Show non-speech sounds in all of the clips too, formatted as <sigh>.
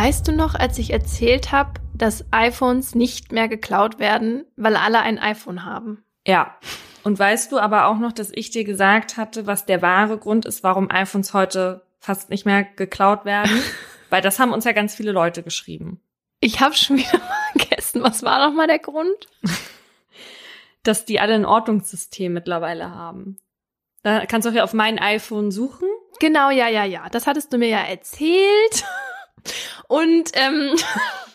Weißt du noch, als ich erzählt habe, dass iPhones nicht mehr geklaut werden, weil alle ein iPhone haben? Ja. Und weißt du aber auch noch, dass ich dir gesagt hatte, was der wahre Grund ist, warum iPhones heute fast nicht mehr geklaut werden? <laughs> weil das haben uns ja ganz viele Leute geschrieben. Ich habe schon wieder <laughs> vergessen, was war noch mal der Grund? <laughs> dass die alle ein Ordnungssystem mittlerweile haben. Da kannst du auch hier auf mein iPhone suchen. Genau, ja, ja, ja. Das hattest du mir ja erzählt. Und ähm,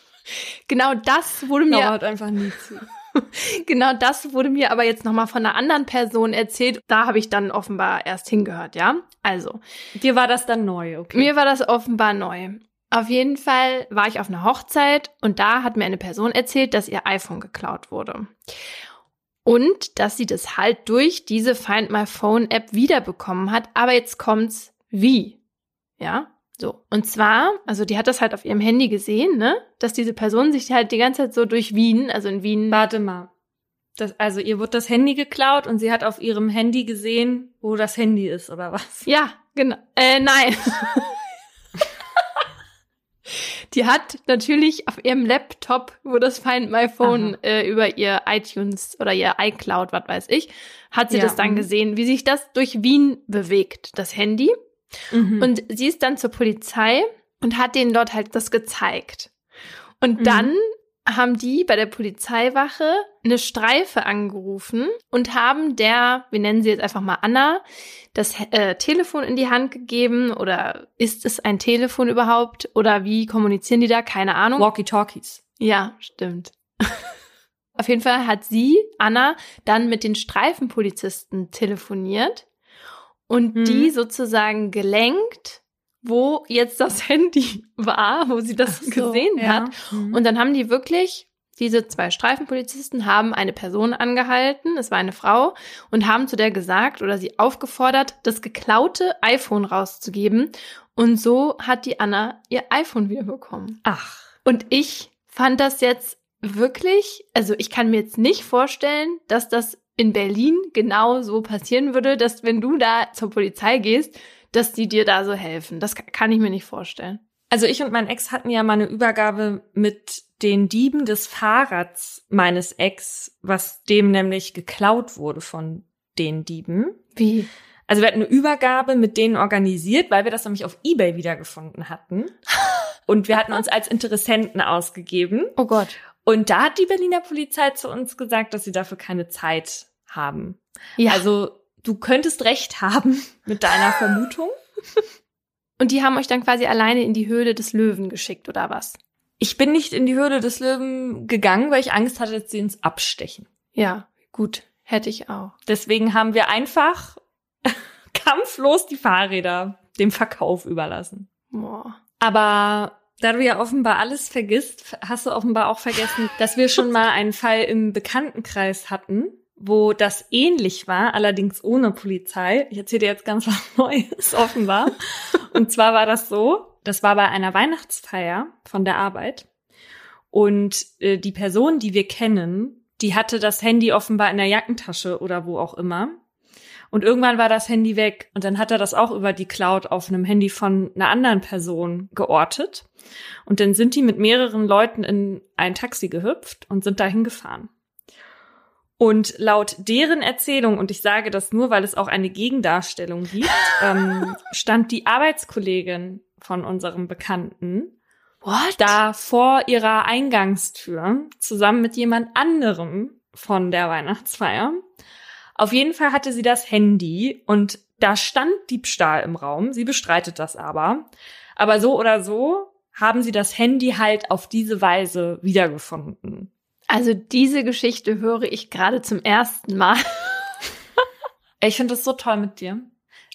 <laughs> genau das wurde mir. Dauert einfach nie zu. <laughs> genau das wurde mir aber jetzt nochmal von einer anderen Person erzählt. Da habe ich dann offenbar erst hingehört, ja? Also. Dir war das dann neu, okay? Mir war das offenbar neu. Auf jeden Fall war ich auf einer Hochzeit und da hat mir eine Person erzählt, dass ihr iPhone geklaut wurde. Und dass sie das halt durch diese Find My Phone App wiederbekommen hat. Aber jetzt kommt's wie? Ja? So. Und zwar, also die hat das halt auf ihrem Handy gesehen, ne? Dass diese Person sich halt die ganze Zeit so durch Wien, also in Wien. Warte mal. Das, also ihr wurde das Handy geklaut und sie hat auf ihrem Handy gesehen, wo das Handy ist, oder was? Ja, genau. Äh, nein. die hat natürlich auf ihrem Laptop, wo das Find My Phone äh, über ihr iTunes oder ihr iCloud, was weiß ich, hat sie ja. das dann mhm. gesehen, wie sich das durch Wien bewegt, das Handy. Mhm. Und sie ist dann zur Polizei und hat denen dort halt das gezeigt. Und mhm. dann haben die bei der Polizeiwache eine Streife angerufen und haben der, wir nennen sie jetzt einfach mal Anna, das äh, Telefon in die Hand gegeben oder ist es ein Telefon überhaupt oder wie kommunizieren die da? Keine Ahnung. Walkie-Talkies. Ja, stimmt. <laughs> Auf jeden Fall hat sie, Anna, dann mit den Streifenpolizisten telefoniert und mhm. die sozusagen gelenkt, wo jetzt das <laughs> Handy war, wo sie das so, gesehen ja. hat. Mhm. Und dann haben die wirklich, diese zwei Streifenpolizisten haben eine Person angehalten, es war eine Frau, und haben zu der gesagt oder sie aufgefordert, das geklaute iPhone rauszugeben. Und so hat die Anna ihr iPhone wiederbekommen. Ach. Und ich fand das jetzt wirklich, also ich kann mir jetzt nicht vorstellen, dass das in Berlin genau so passieren würde, dass wenn du da zur Polizei gehst, dass die dir da so helfen. Das kann ich mir nicht vorstellen. Also ich und mein Ex hatten ja mal eine Übergabe mit den Dieben des Fahrrads meines Ex, was dem nämlich geklaut wurde von den Dieben. Wie? Also wir hatten eine Übergabe mit denen organisiert, weil wir das nämlich auf eBay wiedergefunden hatten. <laughs> Und wir hatten uns als Interessenten ausgegeben. Oh Gott. Und da hat die Berliner Polizei zu uns gesagt, dass sie dafür keine Zeit haben. Ja. Also du könntest recht haben <laughs> mit deiner Vermutung. Und die haben euch dann quasi alleine in die Höhle des Löwen geschickt, oder was? Ich bin nicht in die Höhle des Löwen gegangen, weil ich Angst hatte, dass sie uns abstechen. Ja, gut. Hätte ich auch. Deswegen haben wir einfach <laughs> kampflos die Fahrräder dem Verkauf überlassen. Boah. Aber da du ja offenbar alles vergisst, hast du offenbar auch vergessen, dass wir schon mal einen Fall im Bekanntenkreis hatten, wo das ähnlich war, allerdings ohne Polizei. Ich erzähle dir jetzt ganz <laughs> was Neues, offenbar. Und zwar war das so, das war bei einer Weihnachtsfeier von der Arbeit. Und äh, die Person, die wir kennen, die hatte das Handy offenbar in der Jackentasche oder wo auch immer. Und irgendwann war das Handy weg und dann hat er das auch über die Cloud auf einem Handy von einer anderen Person geortet. Und dann sind die mit mehreren Leuten in ein Taxi gehüpft und sind dahin gefahren. Und laut deren Erzählung, und ich sage das nur, weil es auch eine Gegendarstellung gibt, <laughs> ähm, stand die Arbeitskollegin von unserem Bekannten What? da vor ihrer Eingangstür zusammen mit jemand anderem von der Weihnachtsfeier auf jeden Fall hatte sie das Handy und da stand Diebstahl im Raum. Sie bestreitet das aber. Aber so oder so haben sie das Handy halt auf diese Weise wiedergefunden. Also diese Geschichte höre ich gerade zum ersten Mal. <laughs> ich finde das so toll mit dir.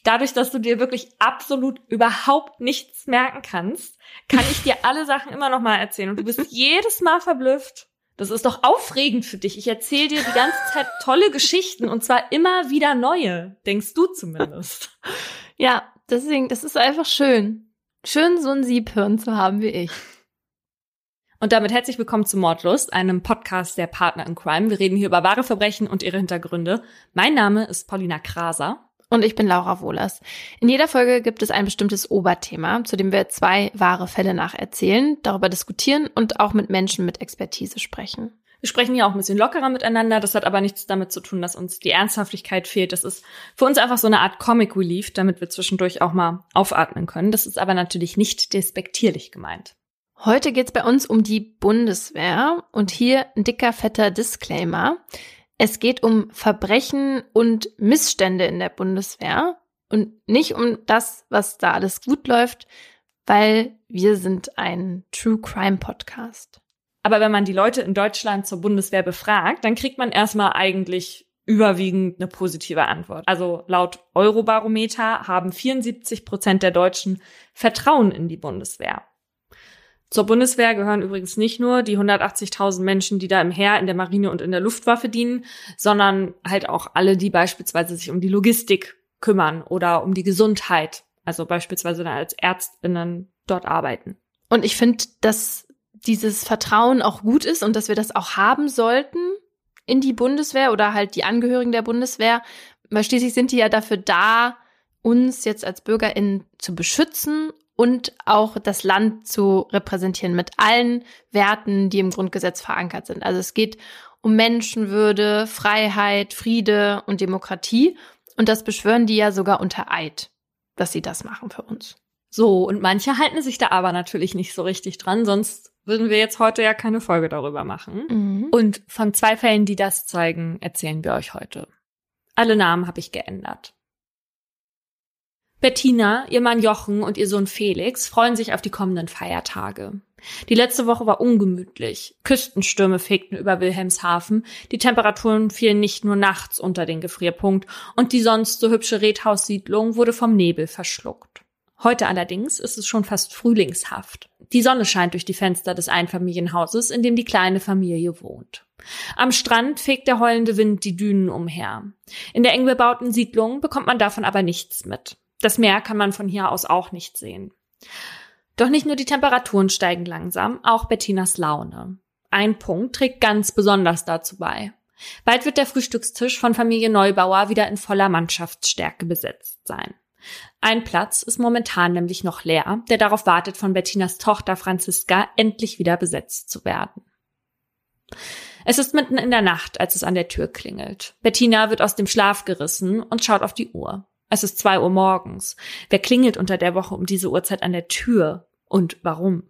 Dadurch, dass du dir wirklich absolut überhaupt nichts merken kannst, kann ich dir alle Sachen immer noch mal erzählen und du bist <laughs> jedes Mal verblüfft. Das ist doch aufregend für dich. Ich erzähle dir die ganze Zeit <laughs> tolle Geschichten und zwar immer wieder neue. Denkst du zumindest. <laughs> Ja, deswegen, das ist einfach schön. Schön, so ein Siebhirn zu haben wie ich. Und damit herzlich willkommen zu Mordlust, einem Podcast der Partner in Crime. Wir reden hier über wahre Verbrechen und ihre Hintergründe. Mein Name ist Paulina Kraser. Und ich bin Laura Wohlers. In jeder Folge gibt es ein bestimmtes Oberthema, zu dem wir zwei wahre Fälle nacherzählen, darüber diskutieren und auch mit Menschen mit Expertise sprechen. Wir sprechen hier auch ein bisschen lockerer miteinander. Das hat aber nichts damit zu tun, dass uns die Ernsthaftigkeit fehlt. Das ist für uns einfach so eine Art Comic Relief, damit wir zwischendurch auch mal aufatmen können. Das ist aber natürlich nicht despektierlich gemeint. Heute geht's bei uns um die Bundeswehr und hier ein dicker, fetter Disclaimer. Es geht um Verbrechen und Missstände in der Bundeswehr und nicht um das, was da alles gut läuft, weil wir sind ein True Crime Podcast. Aber wenn man die Leute in Deutschland zur Bundeswehr befragt, dann kriegt man erstmal eigentlich überwiegend eine positive Antwort. Also laut Eurobarometer haben 74 Prozent der Deutschen Vertrauen in die Bundeswehr. Zur Bundeswehr gehören übrigens nicht nur die 180.000 Menschen, die da im Heer, in der Marine und in der Luftwaffe dienen, sondern halt auch alle, die beispielsweise sich um die Logistik kümmern oder um die Gesundheit, also beispielsweise dann als Ärztinnen dort arbeiten. Und ich finde, dass dieses Vertrauen auch gut ist und dass wir das auch haben sollten in die Bundeswehr oder halt die Angehörigen der Bundeswehr, weil schließlich sind die ja dafür da, uns jetzt als BürgerInnen zu beschützen und auch das Land zu repräsentieren mit allen Werten, die im Grundgesetz verankert sind. Also es geht um Menschenwürde, Freiheit, Friede und Demokratie. Und das beschwören die ja sogar unter Eid, dass sie das machen für uns. So, und manche halten sich da aber natürlich nicht so richtig dran, sonst würden wir jetzt heute ja keine Folge darüber machen. Mhm. Und von zwei Fällen, die das zeigen, erzählen wir euch heute. Alle Namen habe ich geändert. Bettina, ihr Mann Jochen und ihr Sohn Felix freuen sich auf die kommenden Feiertage. Die letzte Woche war ungemütlich. Küstenstürme fegten über Wilhelmshaven, die Temperaturen fielen nicht nur nachts unter den Gefrierpunkt und die sonst so hübsche Redhaussiedlung wurde vom Nebel verschluckt. Heute allerdings ist es schon fast frühlingshaft. Die Sonne scheint durch die Fenster des Einfamilienhauses, in dem die kleine Familie wohnt. Am Strand fegt der heulende Wind die Dünen umher. In der eng bebauten Siedlung bekommt man davon aber nichts mit. Das Meer kann man von hier aus auch nicht sehen. Doch nicht nur die Temperaturen steigen langsam, auch Bettinas Laune. Ein Punkt trägt ganz besonders dazu bei. Bald wird der Frühstückstisch von Familie Neubauer wieder in voller Mannschaftsstärke besetzt sein. Ein Platz ist momentan nämlich noch leer, der darauf wartet, von Bettinas Tochter Franziska endlich wieder besetzt zu werden. Es ist mitten in der Nacht, als es an der Tür klingelt. Bettina wird aus dem Schlaf gerissen und schaut auf die Uhr. Es ist zwei Uhr morgens. Wer klingelt unter der Woche um diese Uhrzeit an der Tür? Und warum?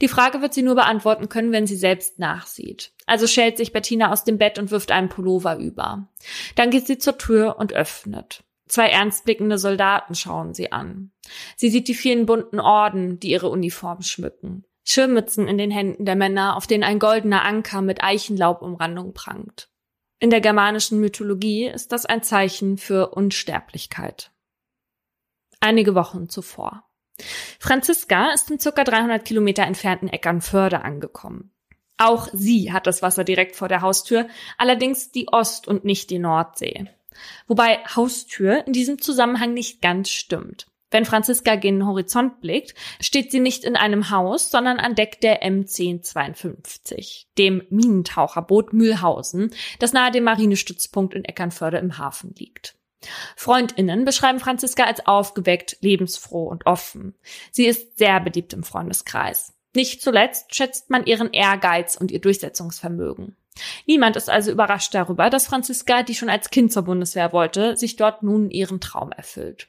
Die Frage wird sie nur beantworten können, wenn sie selbst nachsieht. Also schält sich Bettina aus dem Bett und wirft einen Pullover über. Dann geht sie zur Tür und öffnet. Zwei ernstblickende Soldaten schauen sie an. Sie sieht die vielen bunten Orden, die ihre Uniform schmücken. Schirmmützen in den Händen der Männer, auf denen ein goldener Anker mit Eichenlaubumrandung prangt. In der germanischen Mythologie ist das ein Zeichen für Unsterblichkeit. Einige Wochen zuvor. Franziska ist im circa 300 Kilometer entfernten Eckernförde angekommen. Auch sie hat das Wasser direkt vor der Haustür, allerdings die Ost- und nicht die Nordsee. Wobei Haustür in diesem Zusammenhang nicht ganz stimmt. Wenn Franziska gen Horizont blickt, steht sie nicht in einem Haus, sondern an Deck der M1052, dem Minentaucherboot Mühlhausen, das nahe dem Marinestützpunkt in Eckernförde im Hafen liegt. Freundinnen beschreiben Franziska als aufgeweckt, lebensfroh und offen. Sie ist sehr beliebt im Freundeskreis. Nicht zuletzt schätzt man ihren Ehrgeiz und ihr Durchsetzungsvermögen. Niemand ist also überrascht darüber, dass Franziska, die schon als Kind zur Bundeswehr wollte, sich dort nun ihren Traum erfüllt.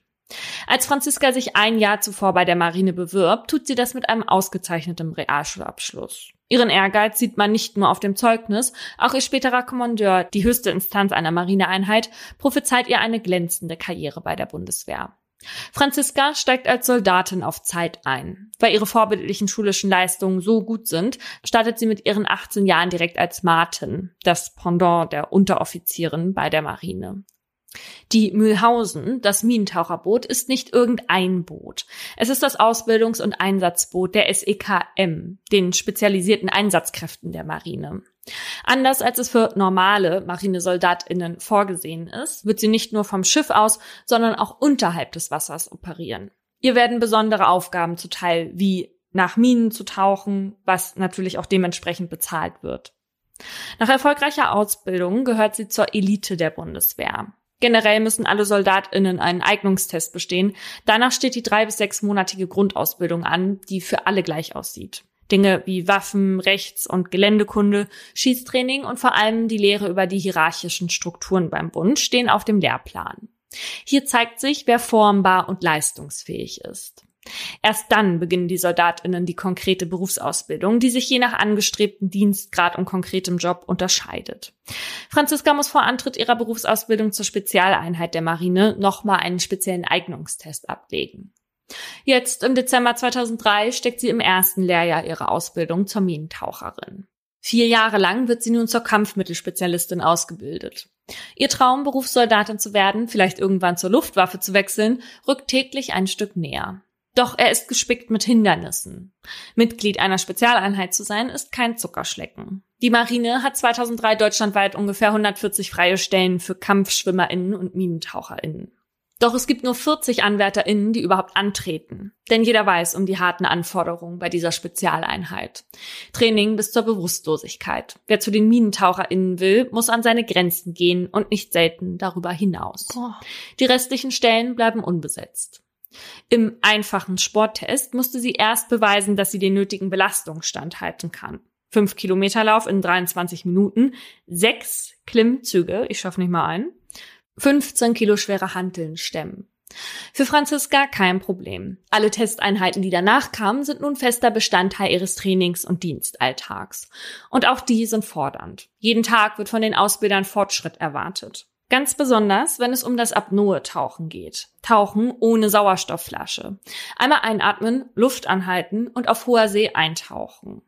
Als Franziska sich ein Jahr zuvor bei der Marine bewirbt, tut sie das mit einem ausgezeichneten Realschulabschluss. Ihren Ehrgeiz sieht man nicht nur auf dem Zeugnis, auch ihr späterer Kommandeur, die höchste Instanz einer Marineeinheit, prophezeit ihr eine glänzende Karriere bei der Bundeswehr. Franziska steigt als Soldatin auf Zeit ein. Weil ihre vorbildlichen schulischen Leistungen so gut sind, startet sie mit ihren 18 Jahren direkt als Martin, das Pendant der Unteroffizierin bei der Marine. Die Mühlhausen, das Minentaucherboot, ist nicht irgendein Boot. Es ist das Ausbildungs- und Einsatzboot der SEKM, den spezialisierten Einsatzkräften der Marine. Anders als es für normale Marinesoldatinnen vorgesehen ist, wird sie nicht nur vom Schiff aus, sondern auch unterhalb des Wassers operieren. Ihr werden besondere Aufgaben zuteil, wie nach Minen zu tauchen, was natürlich auch dementsprechend bezahlt wird. Nach erfolgreicher Ausbildung gehört sie zur Elite der Bundeswehr. Generell müssen alle SoldatInnen einen Eignungstest bestehen. Danach steht die drei bis sechsmonatige Grundausbildung an, die für alle gleich aussieht. Dinge wie Waffen, Rechts- und Geländekunde, Schießtraining und vor allem die Lehre über die hierarchischen Strukturen beim Bund stehen auf dem Lehrplan. Hier zeigt sich, wer formbar und leistungsfähig ist. Erst dann beginnen die Soldatinnen die konkrete Berufsausbildung, die sich je nach angestrebten Dienstgrad und konkretem Job unterscheidet. Franziska muss vor Antritt ihrer Berufsausbildung zur Spezialeinheit der Marine nochmal einen speziellen Eignungstest ablegen. Jetzt im Dezember 2003 steckt sie im ersten Lehrjahr ihrer Ausbildung zur Minentaucherin. Vier Jahre lang wird sie nun zur Kampfmittelspezialistin ausgebildet. Ihr Traum, Berufssoldatin zu werden, vielleicht irgendwann zur Luftwaffe zu wechseln, rückt täglich ein Stück näher. Doch er ist gespickt mit Hindernissen. Mitglied einer Spezialeinheit zu sein, ist kein Zuckerschlecken. Die Marine hat 2003 deutschlandweit ungefähr 140 freie Stellen für KampfschwimmerInnen und MinentaucherInnen. Doch es gibt nur 40 AnwärterInnen, die überhaupt antreten. Denn jeder weiß um die harten Anforderungen bei dieser Spezialeinheit. Training bis zur Bewusstlosigkeit. Wer zu den MinentaucherInnen will, muss an seine Grenzen gehen und nicht selten darüber hinaus. Boah. Die restlichen Stellen bleiben unbesetzt. Im einfachen Sporttest musste sie erst beweisen, dass sie den nötigen Belastungsstand halten kann. Fünf Kilometer Lauf in 23 Minuten, sechs Klimmzüge, ich schaffe nicht mal einen, 15 Kilo schwere Hanteln stemmen. Für Franziska kein Problem. Alle Testeinheiten, die danach kamen, sind nun fester Bestandteil ihres Trainings- und Dienstalltags. Und auch die sind fordernd. Jeden Tag wird von den Ausbildern Fortschritt erwartet. Ganz besonders, wenn es um das Apnoe-Tauchen geht. Tauchen ohne Sauerstoffflasche. Einmal einatmen, Luft anhalten und auf hoher See eintauchen.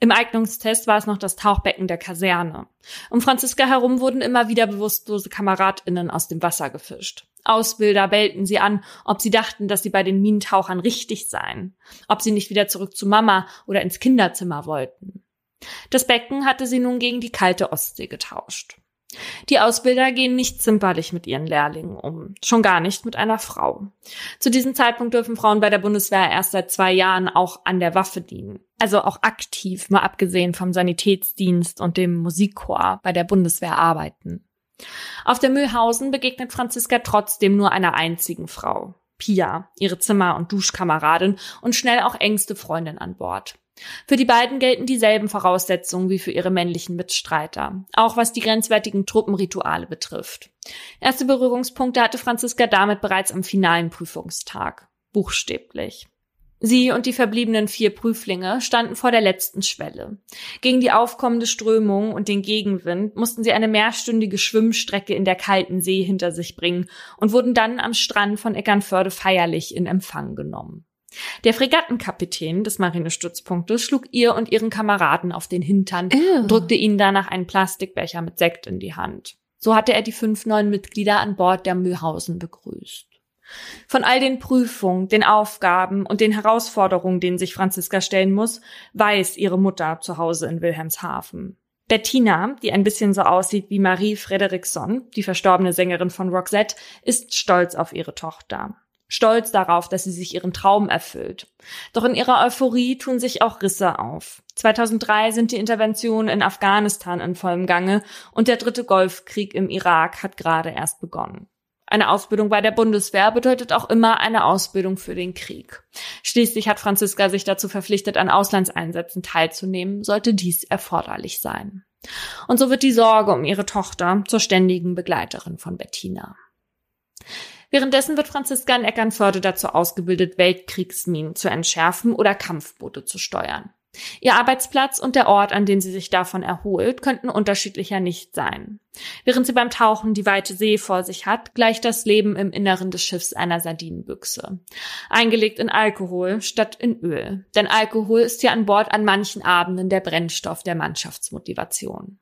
Im Eignungstest war es noch das Tauchbecken der Kaserne. Um Franziska herum wurden immer wieder bewusstlose KameradInnen aus dem Wasser gefischt. Ausbilder bellten sie an, ob sie dachten, dass sie bei den Minentauchern richtig seien. Ob sie nicht wieder zurück zu Mama oder ins Kinderzimmer wollten. Das Becken hatte sie nun gegen die kalte Ostsee getauscht. Die Ausbilder gehen nicht zimperlich mit ihren Lehrlingen um, schon gar nicht mit einer Frau. Zu diesem Zeitpunkt dürfen Frauen bei der Bundeswehr erst seit zwei Jahren auch an der Waffe dienen. Also auch aktiv, mal abgesehen vom Sanitätsdienst und dem Musikchor bei der Bundeswehr arbeiten. Auf der Mühlhausen begegnet Franziska trotzdem nur einer einzigen Frau. Pia, ihre Zimmer- und Duschkameradin und schnell auch engste Freundin an Bord. Für die beiden gelten dieselben Voraussetzungen wie für ihre männlichen Mitstreiter, auch was die grenzwertigen Truppenrituale betrifft. Erste Berührungspunkte hatte Franziska damit bereits am finalen Prüfungstag. Buchstäblich. Sie und die verbliebenen vier Prüflinge standen vor der letzten Schwelle. Gegen die aufkommende Strömung und den Gegenwind mussten sie eine mehrstündige Schwimmstrecke in der kalten See hinter sich bringen und wurden dann am Strand von Eckernförde feierlich in Empfang genommen. Der Fregattenkapitän des Marinestützpunktes schlug ihr und ihren Kameraden auf den Hintern Ew. und drückte ihnen danach einen Plastikbecher mit Sekt in die Hand. So hatte er die fünf neuen Mitglieder an Bord der Mühlhausen begrüßt. Von all den Prüfungen, den Aufgaben und den Herausforderungen, denen sich Franziska stellen muss, weiß ihre Mutter zu Hause in Wilhelmshaven. Bettina, die ein bisschen so aussieht wie Marie Frederiksson, die verstorbene Sängerin von Roxette, ist stolz auf ihre Tochter stolz darauf, dass sie sich ihren Traum erfüllt. Doch in ihrer Euphorie tun sich auch Risse auf. 2003 sind die Interventionen in Afghanistan in vollem Gange und der dritte Golfkrieg im Irak hat gerade erst begonnen. Eine Ausbildung bei der Bundeswehr bedeutet auch immer eine Ausbildung für den Krieg. Schließlich hat Franziska sich dazu verpflichtet, an Auslandseinsätzen teilzunehmen, sollte dies erforderlich sein. Und so wird die Sorge um ihre Tochter zur ständigen Begleiterin von Bettina. Währenddessen wird Franziska in Eckernförde dazu ausgebildet, Weltkriegsminen zu entschärfen oder Kampfboote zu steuern. Ihr Arbeitsplatz und der Ort, an dem sie sich davon erholt, könnten unterschiedlicher nicht sein. Während sie beim Tauchen die weite See vor sich hat, gleicht das Leben im Inneren des Schiffs einer Sardinenbüchse. Eingelegt in Alkohol statt in Öl. Denn Alkohol ist hier an Bord an manchen Abenden der Brennstoff der Mannschaftsmotivation.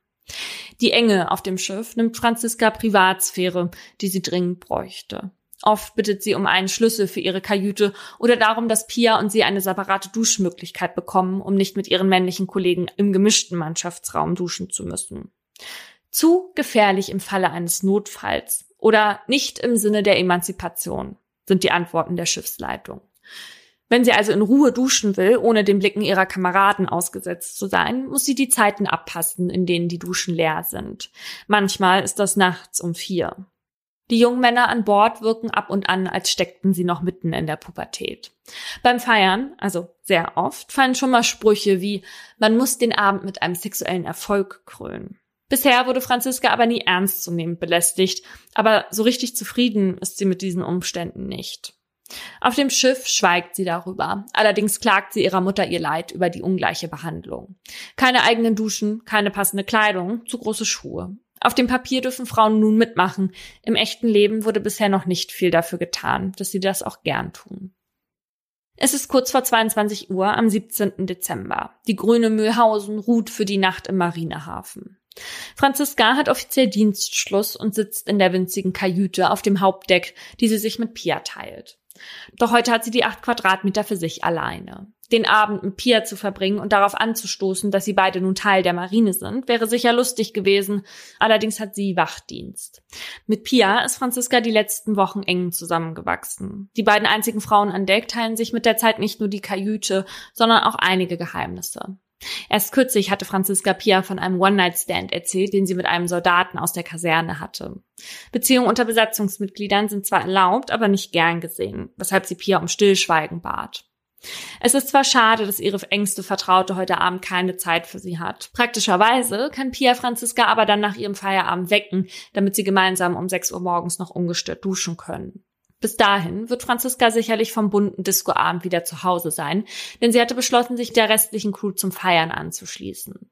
Die Enge auf dem Schiff nimmt Franziska Privatsphäre, die sie dringend bräuchte. Oft bittet sie um einen Schlüssel für ihre Kajüte oder darum, dass Pia und sie eine separate Duschmöglichkeit bekommen, um nicht mit ihren männlichen Kollegen im gemischten Mannschaftsraum duschen zu müssen. Zu gefährlich im Falle eines Notfalls oder nicht im Sinne der Emanzipation sind die Antworten der Schiffsleitung. Wenn sie also in Ruhe duschen will, ohne den Blicken ihrer Kameraden ausgesetzt zu sein, muss sie die Zeiten abpassen, in denen die Duschen leer sind. Manchmal ist das nachts um vier. Die jungen Männer an Bord wirken ab und an, als steckten sie noch mitten in der Pubertät. Beim Feiern, also sehr oft, fallen schon mal Sprüche wie man muss den Abend mit einem sexuellen Erfolg krönen. Bisher wurde Franziska aber nie ernstzunehmend belästigt, aber so richtig zufrieden ist sie mit diesen Umständen nicht. Auf dem Schiff schweigt sie darüber. Allerdings klagt sie ihrer Mutter ihr Leid über die ungleiche Behandlung. Keine eigenen Duschen, keine passende Kleidung, zu große Schuhe. Auf dem Papier dürfen Frauen nun mitmachen. Im echten Leben wurde bisher noch nicht viel dafür getan, dass sie das auch gern tun. Es ist kurz vor 22 Uhr am 17. Dezember. Die grüne Mühlhausen ruht für die Nacht im Marinehafen. Franziska hat offiziell Dienstschluss und sitzt in der winzigen Kajüte auf dem Hauptdeck, die sie sich mit Pia teilt. Doch heute hat sie die acht Quadratmeter für sich alleine. Den Abend mit Pia zu verbringen und darauf anzustoßen, dass sie beide nun Teil der Marine sind, wäre sicher lustig gewesen. Allerdings hat sie Wachdienst. Mit Pia ist Franziska die letzten Wochen eng zusammengewachsen. Die beiden einzigen Frauen an Deck teilen sich mit der Zeit nicht nur die Kajüte, sondern auch einige Geheimnisse. Erst kürzlich hatte Franziska Pia von einem One-Night-Stand erzählt, den sie mit einem Soldaten aus der Kaserne hatte. Beziehungen unter Besatzungsmitgliedern sind zwar erlaubt, aber nicht gern gesehen, weshalb sie Pia um Stillschweigen bat. Es ist zwar schade, dass ihre engste Vertraute heute Abend keine Zeit für sie hat. Praktischerweise kann Pia Franziska aber dann nach ihrem Feierabend wecken, damit sie gemeinsam um 6 Uhr morgens noch ungestört duschen können. Bis dahin wird Franziska sicherlich vom bunten Discoabend wieder zu Hause sein, denn sie hatte beschlossen, sich der restlichen Crew zum Feiern anzuschließen.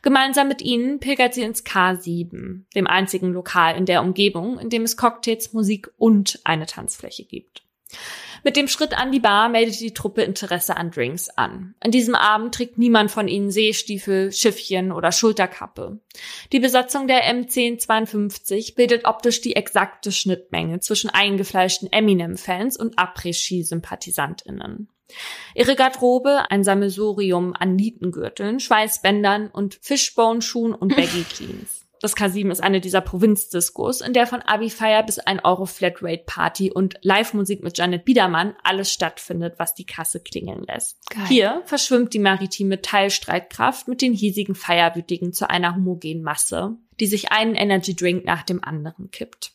Gemeinsam mit ihnen pilgert sie ins K7, dem einzigen Lokal in der Umgebung, in dem es Cocktails, Musik und eine Tanzfläche gibt. Mit dem Schritt an die Bar meldet die Truppe Interesse an Drinks an. An diesem Abend trägt niemand von ihnen Seestiefel, Schiffchen oder Schulterkappe. Die Besatzung der M1052 bildet optisch die exakte Schnittmenge zwischen eingefleischten Eminem-Fans und Après-Ski-SympathisantInnen. Ihre Garderobe ein Sammelsurium an Nietengürteln, Schweißbändern und Fishbone-Schuhen und <laughs> Baggy-Jeans. Das K7 ist eine dieser Provinzdiscos, in der von Abi-Feier bis ein Euro Flatrate Party und Live-Musik mit Janet Biedermann alles stattfindet, was die Kasse klingeln lässt. Geil. Hier verschwimmt die maritime Teilstreitkraft mit den hiesigen Feierwütigen zu einer homogenen Masse, die sich einen Energy Drink nach dem anderen kippt.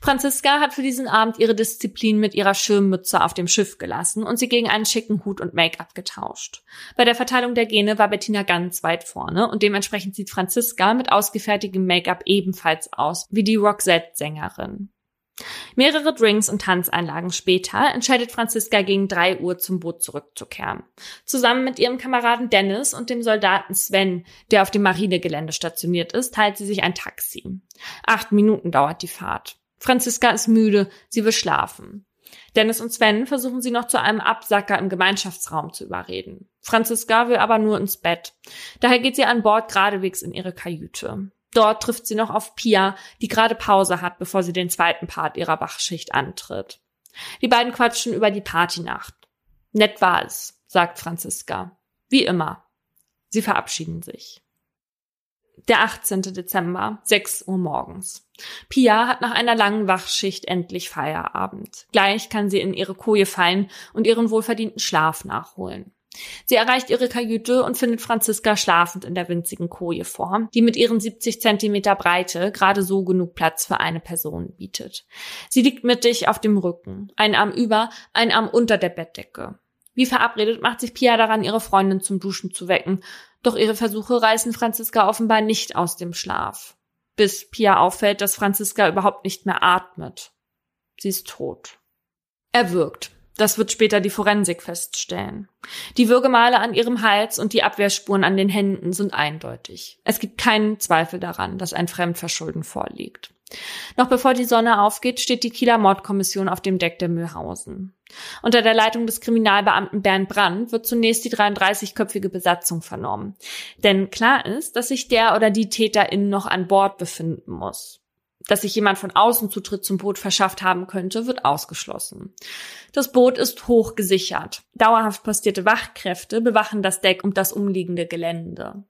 Franziska hat für diesen Abend ihre Disziplin mit ihrer Schirmmütze auf dem Schiff gelassen und sie gegen einen schicken Hut und Make-up getauscht. Bei der Verteilung der Gene war Bettina ganz weit vorne und dementsprechend sieht Franziska mit ausgefertigtem Make-up ebenfalls aus wie die Roxette-Sängerin. Mehrere Drinks und Tanzeinlagen später entscheidet Franziska gegen drei Uhr zum Boot zurückzukehren. Zusammen mit ihrem Kameraden Dennis und dem Soldaten Sven, der auf dem Marinegelände stationiert ist, teilt sie sich ein Taxi. Acht Minuten dauert die Fahrt. Franziska ist müde, sie will schlafen. Dennis und Sven versuchen sie noch zu einem Absacker im Gemeinschaftsraum zu überreden. Franziska will aber nur ins Bett. Daher geht sie an Bord geradewegs in ihre Kajüte. Dort trifft sie noch auf Pia, die gerade Pause hat, bevor sie den zweiten Part ihrer Wachschicht antritt. Die beiden quatschen über die Partynacht. Nett war es, sagt Franziska. Wie immer. Sie verabschieden sich. Der 18. Dezember, 6 Uhr morgens. Pia hat nach einer langen Wachschicht endlich Feierabend. Gleich kann sie in ihre Koje fallen und ihren wohlverdienten Schlaf nachholen. Sie erreicht ihre Kajüte und findet Franziska schlafend in der winzigen Koje vor, die mit ihren 70 Zentimeter Breite gerade so genug Platz für eine Person bietet. Sie liegt mittig auf dem Rücken, ein Arm über, ein Arm unter der Bettdecke. Wie verabredet macht sich Pia daran, ihre Freundin zum Duschen zu wecken, doch ihre Versuche reißen Franziska offenbar nicht aus dem Schlaf. Bis Pia auffällt, dass Franziska überhaupt nicht mehr atmet. Sie ist tot. Er wirkt. Das wird später die Forensik feststellen. Die Würgemale an ihrem Hals und die Abwehrspuren an den Händen sind eindeutig. Es gibt keinen Zweifel daran, dass ein Fremdverschulden vorliegt. Noch bevor die Sonne aufgeht, steht die Kieler Mordkommission auf dem Deck der Mühlhausen. Unter der Leitung des Kriminalbeamten Bernd Brandt wird zunächst die 33-köpfige Besatzung vernommen. Denn klar ist, dass sich der oder die Täterin noch an Bord befinden muss dass sich jemand von außen Zutritt zum Boot verschafft haben könnte, wird ausgeschlossen. Das Boot ist hoch gesichert. Dauerhaft postierte Wachkräfte bewachen das Deck und das umliegende Gelände.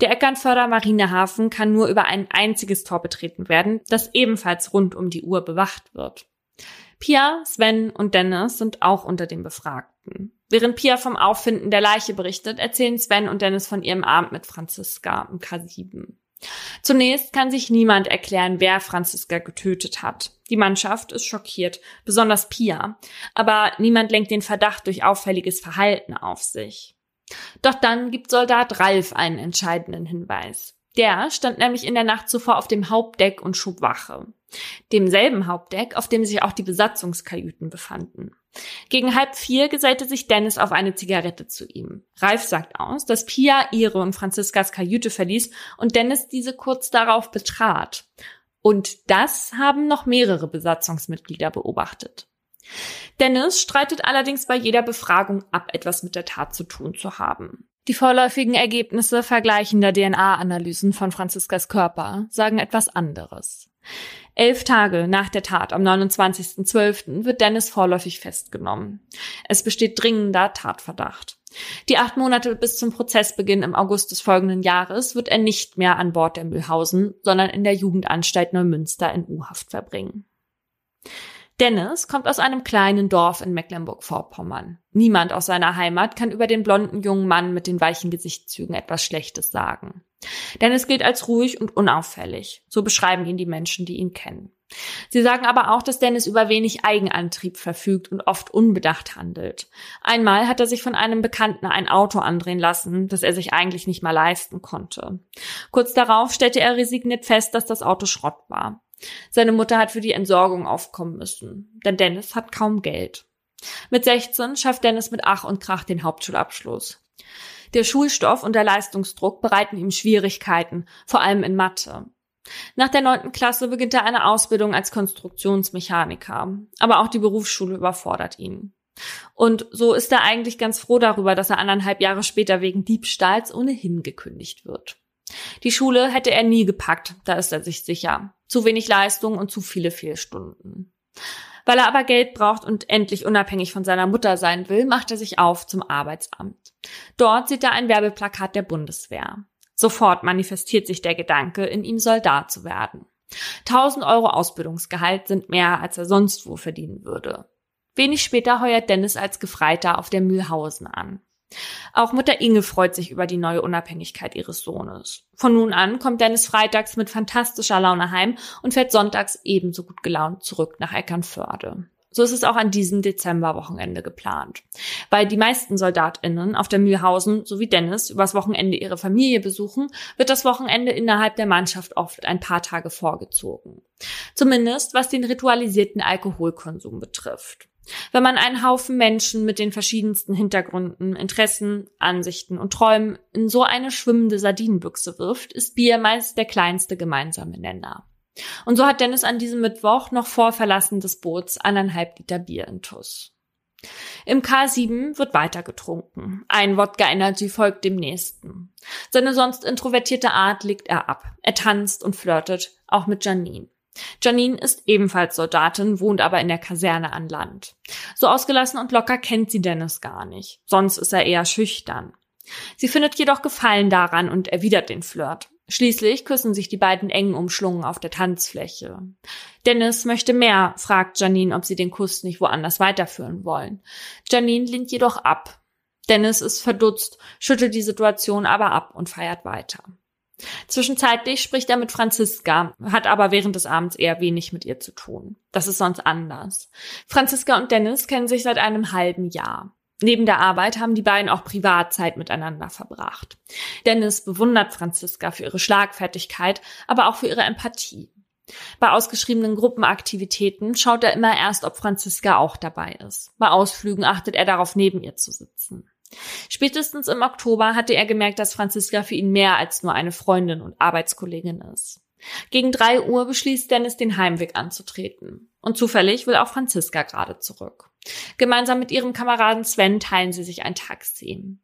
Der Eckernförder Marinehafen kann nur über ein einziges Tor betreten werden, das ebenfalls rund um die Uhr bewacht wird. Pia, Sven und Dennis sind auch unter den Befragten. Während Pia vom Auffinden der Leiche berichtet, erzählen Sven und Dennis von ihrem Abend mit Franziska im K7. Zunächst kann sich niemand erklären, wer Franziska getötet hat. Die Mannschaft ist schockiert, besonders Pia, aber niemand lenkt den Verdacht durch auffälliges Verhalten auf sich. Doch dann gibt Soldat Ralf einen entscheidenden Hinweis. Der stand nämlich in der Nacht zuvor auf dem Hauptdeck und schob Wache. Demselben Hauptdeck, auf dem sich auch die Besatzungskajüten befanden. Gegen halb vier gesellte sich Dennis auf eine Zigarette zu ihm. Ralf sagt aus, dass Pia ihre und Franziskas Kajüte verließ und Dennis diese kurz darauf betrat. Und das haben noch mehrere Besatzungsmitglieder beobachtet. Dennis streitet allerdings bei jeder Befragung ab, etwas mit der Tat zu tun zu haben. Die vorläufigen Ergebnisse vergleichender DNA-Analysen von Franziskas Körper sagen etwas anderes. Elf Tage nach der Tat am 29.12. wird Dennis vorläufig festgenommen. Es besteht dringender Tatverdacht. Die acht Monate bis zum Prozessbeginn im August des folgenden Jahres wird er nicht mehr an Bord der Mühlhausen, sondern in der Jugendanstalt Neumünster in U-Haft verbringen. Dennis kommt aus einem kleinen Dorf in Mecklenburg-Vorpommern. Niemand aus seiner Heimat kann über den blonden jungen Mann mit den weichen Gesichtszügen etwas Schlechtes sagen. Dennis gilt als ruhig und unauffällig. So beschreiben ihn die Menschen, die ihn kennen. Sie sagen aber auch, dass Dennis über wenig Eigenantrieb verfügt und oft unbedacht handelt. Einmal hat er sich von einem Bekannten ein Auto andrehen lassen, das er sich eigentlich nicht mal leisten konnte. Kurz darauf stellte er resigniert fest, dass das Auto Schrott war. Seine Mutter hat für die Entsorgung aufkommen müssen, denn Dennis hat kaum Geld. Mit 16 schafft Dennis mit Ach und Krach den Hauptschulabschluss. Der Schulstoff und der Leistungsdruck bereiten ihm Schwierigkeiten, vor allem in Mathe. Nach der neunten Klasse beginnt er eine Ausbildung als Konstruktionsmechaniker, aber auch die Berufsschule überfordert ihn. Und so ist er eigentlich ganz froh darüber, dass er anderthalb Jahre später wegen Diebstahls ohnehin gekündigt wird. Die Schule hätte er nie gepackt, da ist er sich sicher. Zu wenig Leistung und zu viele Fehlstunden. Weil er aber Geld braucht und endlich unabhängig von seiner Mutter sein will, macht er sich auf zum Arbeitsamt. Dort sieht er ein Werbeplakat der Bundeswehr. Sofort manifestiert sich der Gedanke, in ihm Soldat zu werden. 1000 Euro Ausbildungsgehalt sind mehr, als er sonst wo verdienen würde. Wenig später heuert Dennis als Gefreiter auf der Mühlhausen an. Auch Mutter Inge freut sich über die neue Unabhängigkeit ihres Sohnes. Von nun an kommt Dennis freitags mit fantastischer Laune heim und fährt sonntags ebenso gut gelaunt zurück nach Eckernförde. So ist es auch an diesem Dezemberwochenende geplant. Weil die meisten SoldatInnen auf der Mühlhausen sowie Dennis übers Wochenende ihre Familie besuchen, wird das Wochenende innerhalb der Mannschaft oft ein paar Tage vorgezogen. Zumindest was den ritualisierten Alkoholkonsum betrifft. Wenn man einen Haufen Menschen mit den verschiedensten Hintergründen, Interessen, Ansichten und Träumen in so eine schwimmende Sardinenbüchse wirft, ist Bier meist der kleinste gemeinsame Nenner. Und so hat Dennis an diesem Mittwoch noch vor Verlassen des Boots eineinhalb Liter Bier in Tuss. Im K7 wird weiter getrunken. Ein Wodka Energy folgt dem nächsten. Seine sonst introvertierte Art legt er ab. Er tanzt und flirtet, auch mit Janine. Janine ist ebenfalls Soldatin, wohnt aber in der Kaserne an Land. So ausgelassen und locker kennt sie Dennis gar nicht. Sonst ist er eher schüchtern. Sie findet jedoch Gefallen daran und erwidert den Flirt. Schließlich küssen sich die beiden eng umschlungen auf der Tanzfläche. Dennis möchte mehr, fragt Janine, ob sie den Kuss nicht woanders weiterführen wollen. Janine lehnt jedoch ab. Dennis ist verdutzt, schüttelt die Situation aber ab und feiert weiter. Zwischenzeitlich spricht er mit Franziska, hat aber während des Abends eher wenig mit ihr zu tun. Das ist sonst anders. Franziska und Dennis kennen sich seit einem halben Jahr. Neben der Arbeit haben die beiden auch Privatzeit miteinander verbracht. Dennis bewundert Franziska für ihre Schlagfertigkeit, aber auch für ihre Empathie. Bei ausgeschriebenen Gruppenaktivitäten schaut er immer erst, ob Franziska auch dabei ist. Bei Ausflügen achtet er darauf, neben ihr zu sitzen. Spätestens im Oktober hatte er gemerkt, dass Franziska für ihn mehr als nur eine Freundin und Arbeitskollegin ist. Gegen drei Uhr beschließt Dennis, den Heimweg anzutreten. Und zufällig will auch Franziska gerade zurück. Gemeinsam mit ihrem Kameraden Sven teilen sie sich ein Taxi.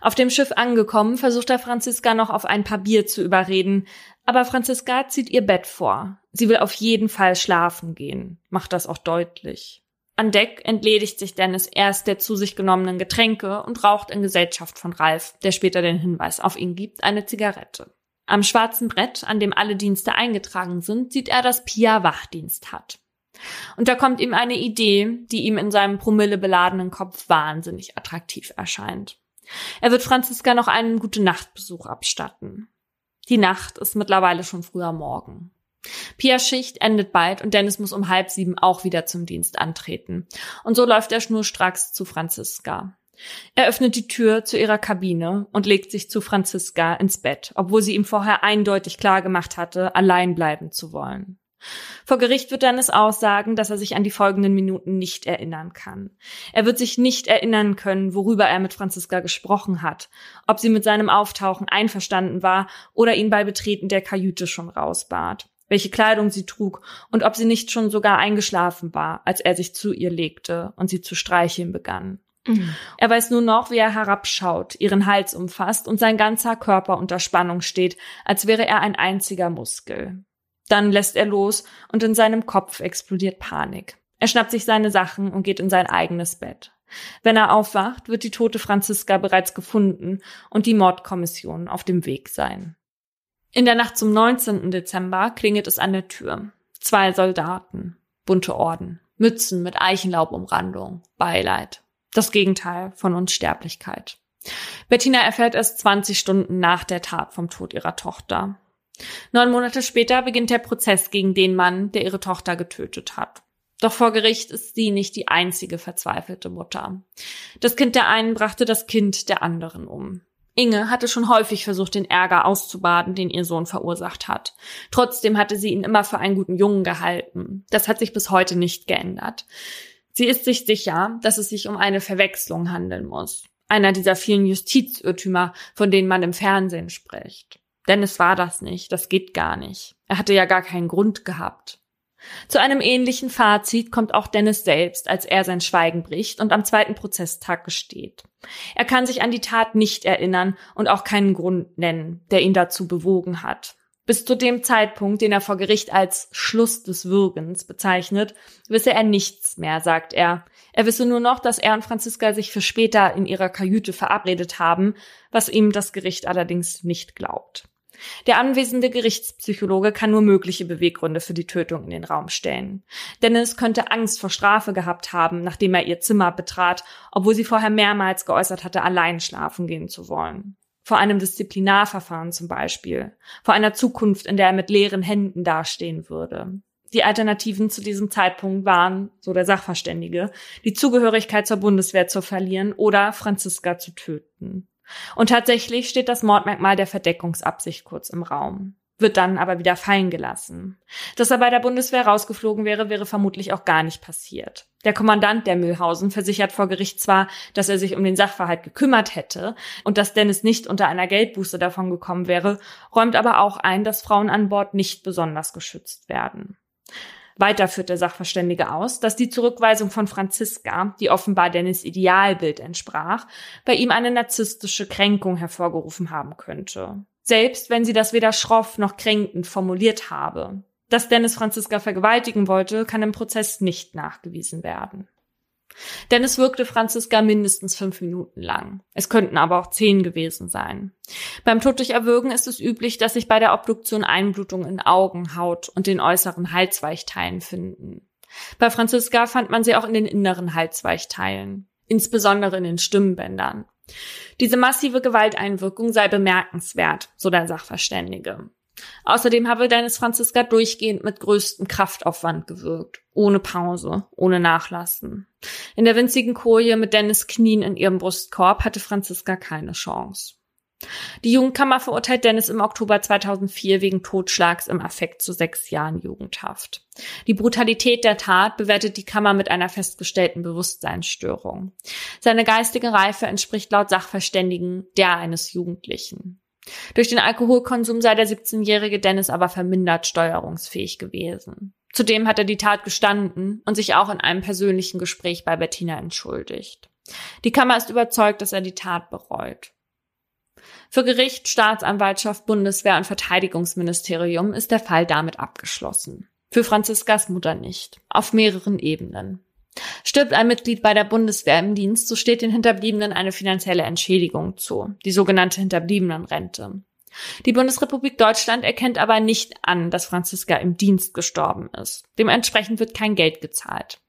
Auf dem Schiff angekommen, versucht er Franziska noch auf ein paar Bier zu überreden, aber Franziska zieht ihr Bett vor. Sie will auf jeden Fall schlafen gehen, macht das auch deutlich. An Deck entledigt sich Dennis erst der zu sich genommenen Getränke und raucht in Gesellschaft von Ralf, der später den Hinweis auf ihn gibt, eine Zigarette. Am schwarzen Brett, an dem alle Dienste eingetragen sind, sieht er, dass Pia Wachdienst hat. Und da kommt ihm eine Idee, die ihm in seinem promillebeladenen Kopf wahnsinnig attraktiv erscheint. Er wird Franziska noch einen gute Nachtbesuch abstatten. Die Nacht ist mittlerweile schon früher Morgen. Pias Schicht endet bald und Dennis muss um halb sieben auch wieder zum Dienst antreten. Und so läuft er schnurstracks zu Franziska. Er öffnet die Tür zu ihrer Kabine und legt sich zu Franziska ins Bett, obwohl sie ihm vorher eindeutig klar gemacht hatte, allein bleiben zu wollen. Vor Gericht wird Dennis aussagen, dass er sich an die folgenden Minuten nicht erinnern kann. Er wird sich nicht erinnern können, worüber er mit Franziska gesprochen hat, ob sie mit seinem Auftauchen einverstanden war oder ihn bei Betreten der Kajüte schon rausbat welche Kleidung sie trug und ob sie nicht schon sogar eingeschlafen war, als er sich zu ihr legte und sie zu streicheln begann. Mhm. Er weiß nur noch, wie er herabschaut, ihren Hals umfasst und sein ganzer Körper unter Spannung steht, als wäre er ein einziger Muskel. Dann lässt er los und in seinem Kopf explodiert Panik. Er schnappt sich seine Sachen und geht in sein eigenes Bett. Wenn er aufwacht, wird die tote Franziska bereits gefunden und die Mordkommission auf dem Weg sein. In der Nacht zum 19. Dezember klingelt es an der Tür. Zwei Soldaten, bunte Orden, Mützen mit Eichenlaubumrandung, Beileid. Das Gegenteil von Unsterblichkeit. Bettina erfährt erst 20 Stunden nach der Tat vom Tod ihrer Tochter. Neun Monate später beginnt der Prozess gegen den Mann, der ihre Tochter getötet hat. Doch vor Gericht ist sie nicht die einzige verzweifelte Mutter. Das Kind der einen brachte das Kind der anderen um. Inge hatte schon häufig versucht, den Ärger auszubaden, den ihr Sohn verursacht hat. Trotzdem hatte sie ihn immer für einen guten Jungen gehalten. Das hat sich bis heute nicht geändert. Sie ist sich sicher, dass es sich um eine Verwechslung handeln muss. Einer dieser vielen Justizirrtümer, von denen man im Fernsehen spricht. Denn es war das nicht, das geht gar nicht. Er hatte ja gar keinen Grund gehabt. Zu einem ähnlichen Fazit kommt auch Dennis selbst, als er sein Schweigen bricht und am zweiten Prozesstag gesteht. Er kann sich an die Tat nicht erinnern und auch keinen Grund nennen, der ihn dazu bewogen hat. Bis zu dem Zeitpunkt, den er vor Gericht als Schluss des Würgens bezeichnet, wisse er nichts mehr, sagt er. Er wisse nur noch, dass er und Franziska sich für später in ihrer Kajüte verabredet haben, was ihm das Gericht allerdings nicht glaubt. Der anwesende Gerichtspsychologe kann nur mögliche Beweggründe für die Tötung in den Raum stellen. Dennis könnte Angst vor Strafe gehabt haben, nachdem er ihr Zimmer betrat, obwohl sie vorher mehrmals geäußert hatte, allein schlafen gehen zu wollen. Vor einem Disziplinarverfahren zum Beispiel. Vor einer Zukunft, in der er mit leeren Händen dastehen würde. Die Alternativen zu diesem Zeitpunkt waren, so der Sachverständige, die Zugehörigkeit zur Bundeswehr zu verlieren oder Franziska zu töten. Und tatsächlich steht das Mordmerkmal der Verdeckungsabsicht kurz im Raum, wird dann aber wieder fallen gelassen. Dass er bei der Bundeswehr rausgeflogen wäre, wäre vermutlich auch gar nicht passiert. Der Kommandant der Mühlhausen versichert vor Gericht zwar, dass er sich um den Sachverhalt gekümmert hätte und dass Dennis nicht unter einer Geldbuße davon gekommen wäre, räumt aber auch ein, dass Frauen an Bord nicht besonders geschützt werden. Weiter führt der Sachverständige aus, dass die Zurückweisung von Franziska, die offenbar Dennis Idealbild entsprach, bei ihm eine narzisstische Kränkung hervorgerufen haben könnte. Selbst wenn sie das weder schroff noch kränkend formuliert habe. Dass Dennis Franziska vergewaltigen wollte, kann im Prozess nicht nachgewiesen werden. Dennis wirkte Franziska mindestens fünf Minuten lang. Es könnten aber auch zehn gewesen sein. Beim Tod durch Erwürgen ist es üblich, dass sich bei der Obduktion Einblutungen in Augen, Haut und den äußeren Halsweichteilen finden. Bei Franziska fand man sie auch in den inneren Halsweichteilen, insbesondere in den Stimmbändern. Diese massive Gewalteinwirkung sei bemerkenswert, so der Sachverständige. Außerdem habe Dennis Franziska durchgehend mit größtem Kraftaufwand gewirkt, ohne Pause, ohne Nachlassen. In der winzigen Koje mit Dennis Knien in ihrem Brustkorb hatte Franziska keine Chance. Die Jugendkammer verurteilt Dennis im Oktober 2004 wegen Totschlags im Affekt zu sechs Jahren Jugendhaft. Die Brutalität der Tat bewertet die Kammer mit einer festgestellten Bewusstseinsstörung. Seine geistige Reife entspricht laut Sachverständigen der eines Jugendlichen. Durch den Alkoholkonsum sei der 17-jährige Dennis aber vermindert steuerungsfähig gewesen. Zudem hat er die Tat gestanden und sich auch in einem persönlichen Gespräch bei Bettina entschuldigt. Die Kammer ist überzeugt, dass er die Tat bereut. Für Gericht, Staatsanwaltschaft, Bundeswehr und Verteidigungsministerium ist der Fall damit abgeschlossen. Für Franziskas Mutter nicht. Auf mehreren Ebenen. Stirbt ein Mitglied bei der Bundeswehr im Dienst, so steht den Hinterbliebenen eine finanzielle Entschädigung zu, die sogenannte Hinterbliebenenrente. Die Bundesrepublik Deutschland erkennt aber nicht an, dass Franziska im Dienst gestorben ist. Dementsprechend wird kein Geld gezahlt.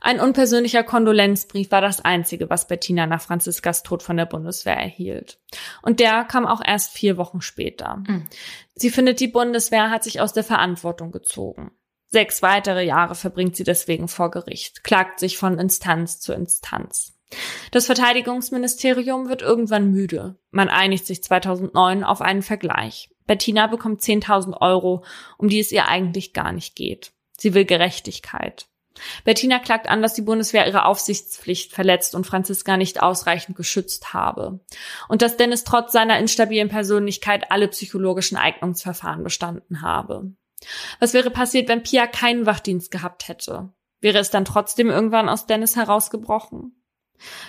Ein unpersönlicher Kondolenzbrief war das einzige, was Bettina nach Franziskas Tod von der Bundeswehr erhielt. Und der kam auch erst vier Wochen später. Mhm. Sie findet, die Bundeswehr hat sich aus der Verantwortung gezogen. Sechs weitere Jahre verbringt sie deswegen vor Gericht, klagt sich von Instanz zu Instanz. Das Verteidigungsministerium wird irgendwann müde. Man einigt sich 2009 auf einen Vergleich. Bettina bekommt 10.000 Euro, um die es ihr eigentlich gar nicht geht. Sie will Gerechtigkeit. Bettina klagt an, dass die Bundeswehr ihre Aufsichtspflicht verletzt und Franziska nicht ausreichend geschützt habe. Und dass Dennis trotz seiner instabilen Persönlichkeit alle psychologischen Eignungsverfahren bestanden habe. Was wäre passiert, wenn Pia keinen Wachdienst gehabt hätte? Wäre es dann trotzdem irgendwann aus Dennis herausgebrochen?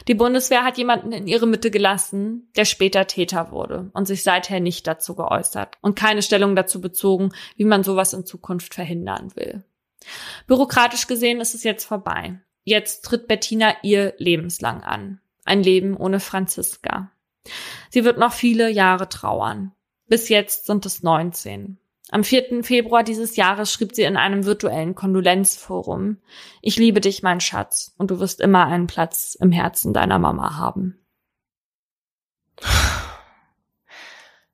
Die Bundeswehr hat jemanden in ihre Mitte gelassen, der später Täter wurde und sich seither nicht dazu geäußert und keine Stellung dazu bezogen, wie man sowas in Zukunft verhindern will. Bürokratisch gesehen ist es jetzt vorbei. Jetzt tritt Bettina ihr lebenslang an. Ein Leben ohne Franziska. Sie wird noch viele Jahre trauern. Bis jetzt sind es 19. Am 4. Februar dieses Jahres schrieb sie in einem virtuellen Kondolenzforum, ich liebe dich, mein Schatz, und du wirst immer einen Platz im Herzen deiner Mama haben.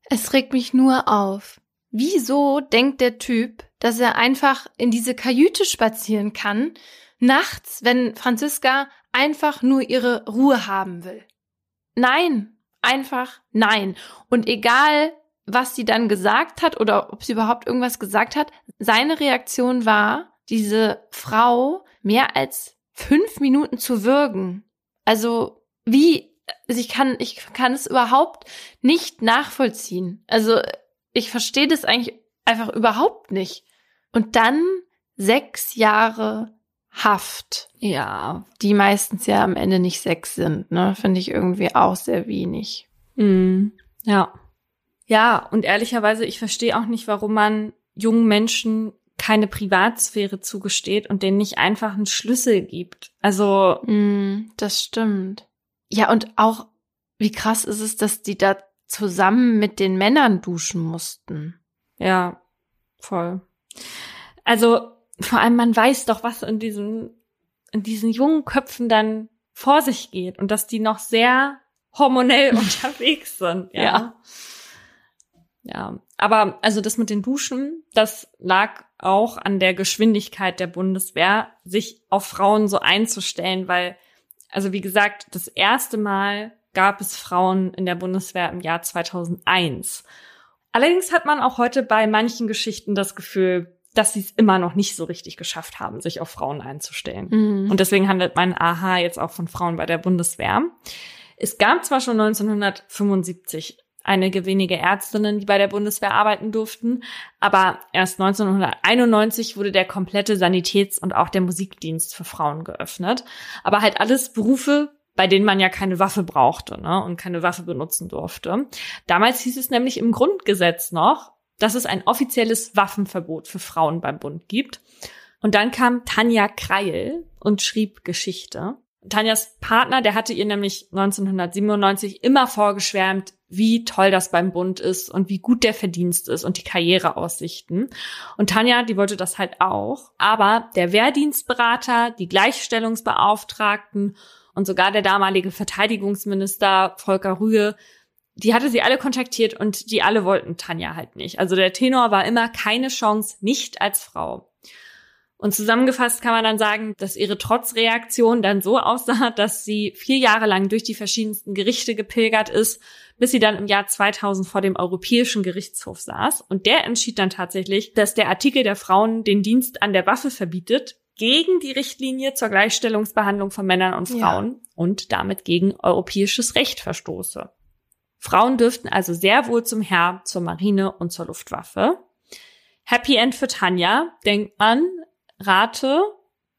Es regt mich nur auf. Wieso denkt der Typ, dass er einfach in diese Kajüte spazieren kann, nachts, wenn Franziska einfach nur ihre Ruhe haben will. Nein, einfach nein. Und egal, was sie dann gesagt hat oder ob sie überhaupt irgendwas gesagt hat, seine Reaktion war, diese Frau mehr als fünf Minuten zu würgen. Also wie, also ich kann, ich kann es überhaupt nicht nachvollziehen. Also ich verstehe das eigentlich einfach überhaupt nicht. Und dann sechs Jahre Haft. Ja, die meistens ja am Ende nicht sechs sind, ne? Finde ich irgendwie auch sehr wenig. Mm, ja. Ja, und ehrlicherweise, ich verstehe auch nicht, warum man jungen Menschen keine Privatsphäre zugesteht und denen nicht einfach einen Schlüssel gibt. Also. Mm, das stimmt. Ja, und auch, wie krass ist es, dass die da zusammen mit den Männern duschen mussten. Ja, voll. Also vor allem, man weiß doch, was in diesen, in diesen jungen Köpfen dann vor sich geht und dass die noch sehr hormonell <laughs> unterwegs sind. Ja. ja. Ja, aber also das mit den Duschen, das lag auch an der Geschwindigkeit der Bundeswehr, sich auf Frauen so einzustellen, weil, also wie gesagt, das erste Mal gab es Frauen in der Bundeswehr im Jahr 2001. Allerdings hat man auch heute bei manchen Geschichten das Gefühl, dass sie es immer noch nicht so richtig geschafft haben, sich auf Frauen einzustellen. Mhm. Und deswegen handelt mein Aha jetzt auch von Frauen bei der Bundeswehr. Es gab zwar schon 1975 einige wenige Ärztinnen, die bei der Bundeswehr arbeiten durften, aber erst 1991 wurde der komplette Sanitäts- und auch der Musikdienst für Frauen geöffnet. Aber halt alles Berufe, bei denen man ja keine Waffe brauchte ne, und keine Waffe benutzen durfte. Damals hieß es nämlich im Grundgesetz noch, dass es ein offizielles Waffenverbot für Frauen beim Bund gibt. Und dann kam Tanja Kreil und schrieb Geschichte. Tanjas Partner, der hatte ihr nämlich 1997 immer vorgeschwärmt, wie toll das beim Bund ist und wie gut der Verdienst ist und die Karriereaussichten. Und Tanja, die wollte das halt auch. Aber der Wehrdienstberater, die Gleichstellungsbeauftragten und sogar der damalige Verteidigungsminister Volker Rühe, die hatte sie alle kontaktiert und die alle wollten Tanja halt nicht. Also der Tenor war immer keine Chance, nicht als Frau. Und zusammengefasst kann man dann sagen, dass ihre Trotzreaktion dann so aussah, dass sie vier Jahre lang durch die verschiedensten Gerichte gepilgert ist, bis sie dann im Jahr 2000 vor dem Europäischen Gerichtshof saß. Und der entschied dann tatsächlich, dass der Artikel der Frauen den Dienst an der Waffe verbietet, gegen die Richtlinie zur Gleichstellungsbehandlung von Männern und Frauen ja. und damit gegen europäisches Recht verstoße. Frauen dürften also sehr wohl zum Heer, zur Marine und zur Luftwaffe. Happy End für Tanja, denkt man, rate,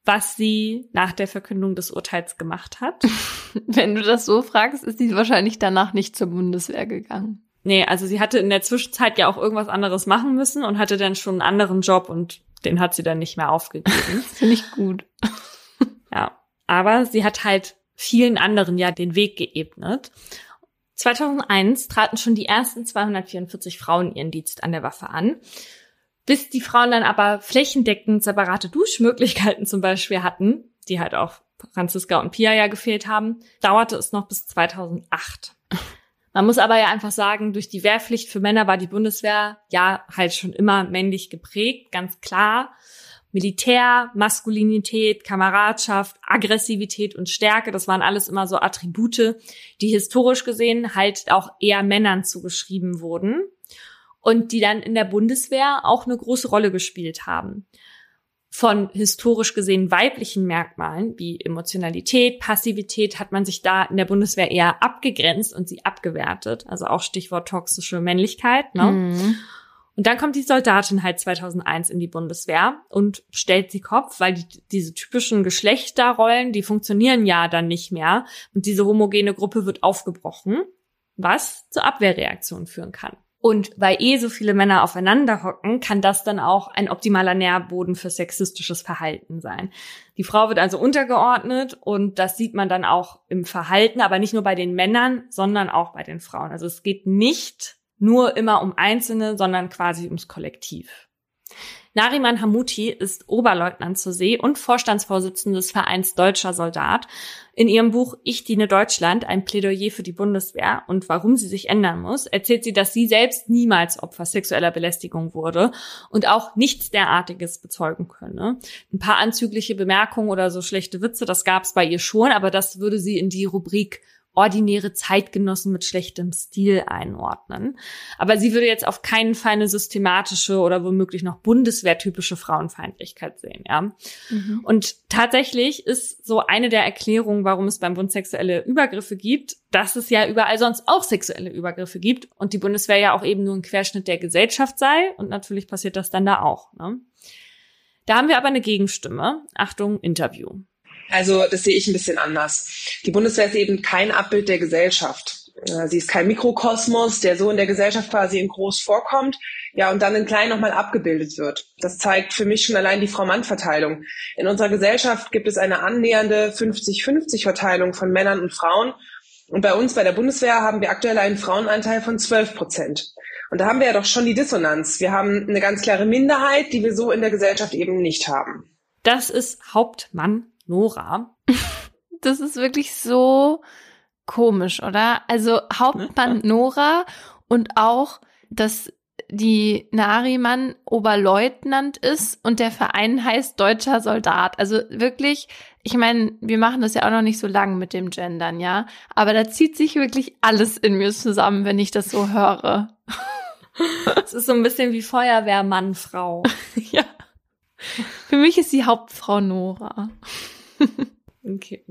was sie nach der Verkündung des Urteils gemacht hat. <laughs> Wenn du das so fragst, ist sie wahrscheinlich danach nicht zur Bundeswehr gegangen. Nee, also sie hatte in der Zwischenzeit ja auch irgendwas anderes machen müssen und hatte dann schon einen anderen Job und den hat sie dann nicht mehr aufgegeben. <laughs> Finde ich gut. <laughs> ja, aber sie hat halt vielen anderen ja den Weg geebnet. 2001 traten schon die ersten 244 Frauen ihren Dienst an der Waffe an. Bis die Frauen dann aber flächendeckend separate Duschmöglichkeiten zum Beispiel hatten, die halt auch Franziska und Pia ja gefehlt haben, dauerte es noch bis 2008. Man muss aber ja einfach sagen, durch die Wehrpflicht für Männer war die Bundeswehr ja halt schon immer männlich geprägt, ganz klar. Militär, Maskulinität, Kameradschaft, Aggressivität und Stärke, das waren alles immer so Attribute, die historisch gesehen halt auch eher Männern zugeschrieben wurden und die dann in der Bundeswehr auch eine große Rolle gespielt haben von historisch gesehen weiblichen Merkmalen wie Emotionalität, Passivität hat man sich da in der Bundeswehr eher abgegrenzt und sie abgewertet. Also auch Stichwort toxische Männlichkeit. Ne? Mhm. Und dann kommt die Soldatin halt 2001 in die Bundeswehr und stellt sie Kopf, weil die, diese typischen Geschlechterrollen, die funktionieren ja dann nicht mehr. Und diese homogene Gruppe wird aufgebrochen, was zur Abwehrreaktion führen kann. Und weil eh so viele Männer aufeinander hocken, kann das dann auch ein optimaler Nährboden für sexistisches Verhalten sein. Die Frau wird also untergeordnet und das sieht man dann auch im Verhalten, aber nicht nur bei den Männern, sondern auch bei den Frauen. Also es geht nicht nur immer um Einzelne, sondern quasi ums Kollektiv. Nariman Hamuti ist Oberleutnant zur See und Vorstandsvorsitzende des Vereins Deutscher Soldat. In ihrem Buch Ich diene Deutschland, ein Plädoyer für die Bundeswehr und warum sie sich ändern muss, erzählt sie, dass sie selbst niemals Opfer sexueller Belästigung wurde und auch nichts derartiges bezeugen könne. Ein paar anzügliche Bemerkungen oder so schlechte Witze, das gab es bei ihr schon, aber das würde sie in die Rubrik ordinäre Zeitgenossen mit schlechtem Stil einordnen. Aber sie würde jetzt auf keinen Fall eine systematische oder womöglich noch bundeswehrtypische Frauenfeindlichkeit sehen, ja. Mhm. Und tatsächlich ist so eine der Erklärungen, warum es beim Bund sexuelle Übergriffe gibt, dass es ja überall sonst auch sexuelle Übergriffe gibt und die Bundeswehr ja auch eben nur ein Querschnitt der Gesellschaft sei und natürlich passiert das dann da auch, ne? Da haben wir aber eine Gegenstimme. Achtung, Interview. Also das sehe ich ein bisschen anders. Die Bundeswehr ist eben kein Abbild der Gesellschaft. Sie ist kein Mikrokosmos, der so in der Gesellschaft quasi in groß vorkommt, ja, und dann in klein nochmal abgebildet wird. Das zeigt für mich schon allein die Frau-Mann-Verteilung. In unserer Gesellschaft gibt es eine annähernde 50-50-Verteilung von Männern und Frauen. Und bei uns, bei der Bundeswehr, haben wir aktuell einen Frauenanteil von 12 Prozent. Und da haben wir ja doch schon die Dissonanz. Wir haben eine ganz klare Minderheit, die wir so in der Gesellschaft eben nicht haben. Das ist Hauptmann Nora. <laughs> Das ist wirklich so komisch, oder? Also Hauptmann? <laughs> Nora und auch, dass die Nariman Oberleutnant ist und der Verein heißt Deutscher Soldat. Also wirklich, ich meine, wir machen das ja auch noch nicht so lange mit dem Gendern, ja. Aber da zieht sich wirklich alles in mir zusammen, wenn ich das so höre. <laughs> Es ist so ein bisschen wie Feuerwehrmann, Frau. ja. Für mich ist die Hauptfrau Nora. <laughs> okay.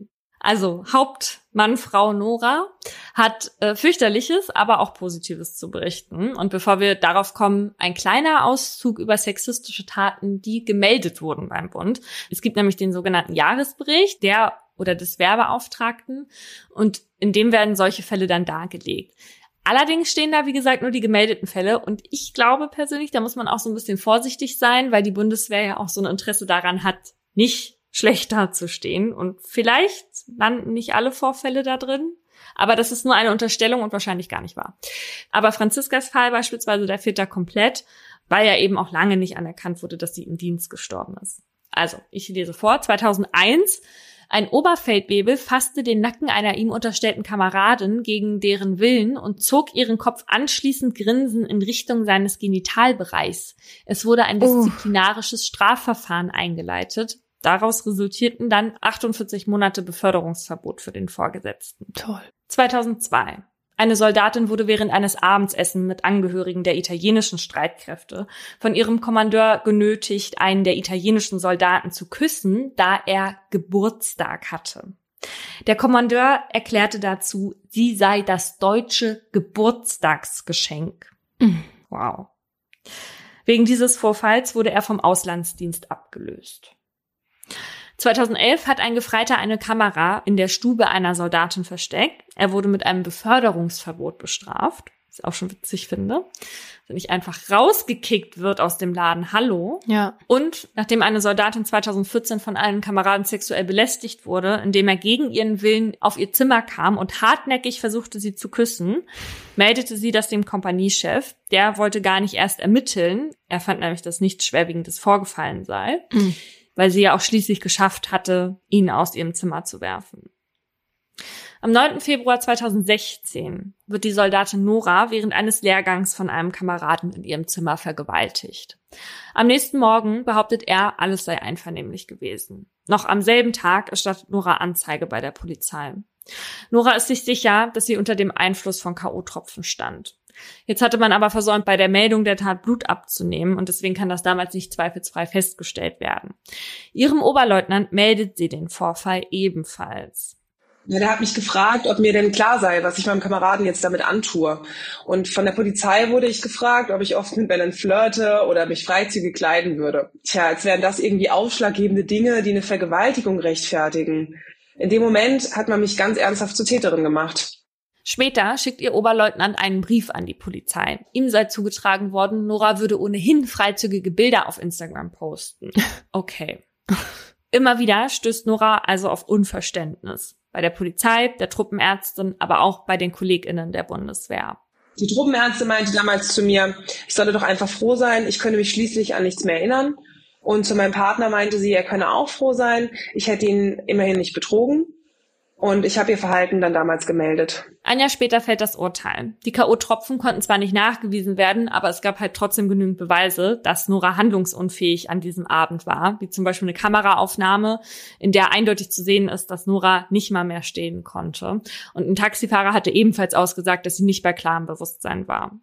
Also Hauptmann Frau Nora hat äh, fürchterliches, aber auch positives zu berichten. Und bevor wir darauf kommen, ein kleiner Auszug über sexistische Taten, die gemeldet wurden beim Bund. Es gibt nämlich den sogenannten Jahresbericht, der oder des Werbeauftragten, und in dem werden solche Fälle dann dargelegt. Allerdings stehen da, wie gesagt, nur die gemeldeten Fälle. Und ich glaube persönlich, da muss man auch so ein bisschen vorsichtig sein, weil die Bundeswehr ja auch so ein Interesse daran hat, nicht schlechter zu stehen. Und vielleicht landen nicht alle Vorfälle da drin. Aber das ist nur eine Unterstellung und wahrscheinlich gar nicht wahr. Aber Franziskas Fall beispielsweise, der fehlt da komplett, weil ja eben auch lange nicht anerkannt wurde, dass sie im Dienst gestorben ist. Also, ich lese vor. 2001 ein Oberfeldwebel fasste den Nacken einer ihm unterstellten Kameradin gegen deren Willen und zog ihren Kopf anschließend grinsend in Richtung seines Genitalbereichs. Es wurde ein oh. disziplinarisches Strafverfahren eingeleitet. Daraus resultierten dann 48 Monate Beförderungsverbot für den Vorgesetzten. Toll. 2002. Eine Soldatin wurde während eines Abendsessen mit Angehörigen der italienischen Streitkräfte von ihrem Kommandeur genötigt, einen der italienischen Soldaten zu küssen, da er Geburtstag hatte. Der Kommandeur erklärte dazu, sie sei das deutsche Geburtstagsgeschenk. Mhm. Wow. Wegen dieses Vorfalls wurde er vom Auslandsdienst abgelöst. 2011 hat ein Gefreiter eine Kamera in der Stube einer Soldatin versteckt. Er wurde mit einem Beförderungsverbot bestraft, was ich auch schon witzig finde. Wenn nicht einfach rausgekickt wird aus dem Laden, hallo. Ja. Und nachdem eine Soldatin 2014 von einem Kameraden sexuell belästigt wurde, indem er gegen ihren Willen auf ihr Zimmer kam und hartnäckig versuchte, sie zu küssen, meldete sie das dem Kompaniechef. Der wollte gar nicht erst ermitteln. Er fand nämlich, dass nichts Schwerwiegendes vorgefallen sei. Mhm. Weil sie ja auch schließlich geschafft hatte, ihn aus ihrem Zimmer zu werfen. Am 9. Februar 2016 wird die Soldatin Nora während eines Lehrgangs von einem Kameraden in ihrem Zimmer vergewaltigt. Am nächsten Morgen behauptet er, alles sei einvernehmlich gewesen. Noch am selben Tag erstattet Nora Anzeige bei der Polizei. Nora ist sich sicher, dass sie unter dem Einfluss von K.O.-Tropfen stand. Jetzt hatte man aber versäumt, bei der Meldung der Tat Blut abzunehmen und deswegen kann das damals nicht zweifelsfrei festgestellt werden. Ihrem Oberleutnant meldet sie den Vorfall ebenfalls. Ja, der hat mich gefragt, ob mir denn klar sei, was ich meinem Kameraden jetzt damit antue. Und von der Polizei wurde ich gefragt, ob ich oft mit Bällen flirte oder mich freizügig kleiden würde. Tja, als wären das irgendwie ausschlaggebende Dinge, die eine Vergewaltigung rechtfertigen. In dem Moment hat man mich ganz ernsthaft zur Täterin gemacht. Später schickt ihr Oberleutnant einen Brief an die Polizei. Ihm sei zugetragen worden, Nora würde ohnehin freizügige Bilder auf Instagram posten. <laughs> Okay. Immer wieder stößt Nora also auf Unverständnis bei der Polizei, der Truppenärztin, aber auch bei den KollegInnen der Bundeswehr. Die Truppenärztin meinte damals zu mir, ich solle doch einfach froh sein, ich könne mich schließlich an nichts mehr erinnern. Und zu meinem Partner meinte sie, er könne auch froh sein, ich hätte ihn immerhin nicht betrogen. Und ich habe ihr Verhalten dann damals gemeldet. Ein Jahr später fällt das Urteil. Die K.O.-Tropfen konnten zwar nicht nachgewiesen werden, aber es gab halt trotzdem genügend Beweise, dass Nora handlungsunfähig an diesem Abend war, wie zum Beispiel eine Kameraaufnahme, in der eindeutig zu sehen ist, dass Nora nicht mal mehr stehen konnte. Und ein Taxifahrer hatte ebenfalls ausgesagt, dass sie nicht bei klarem Bewusstsein war.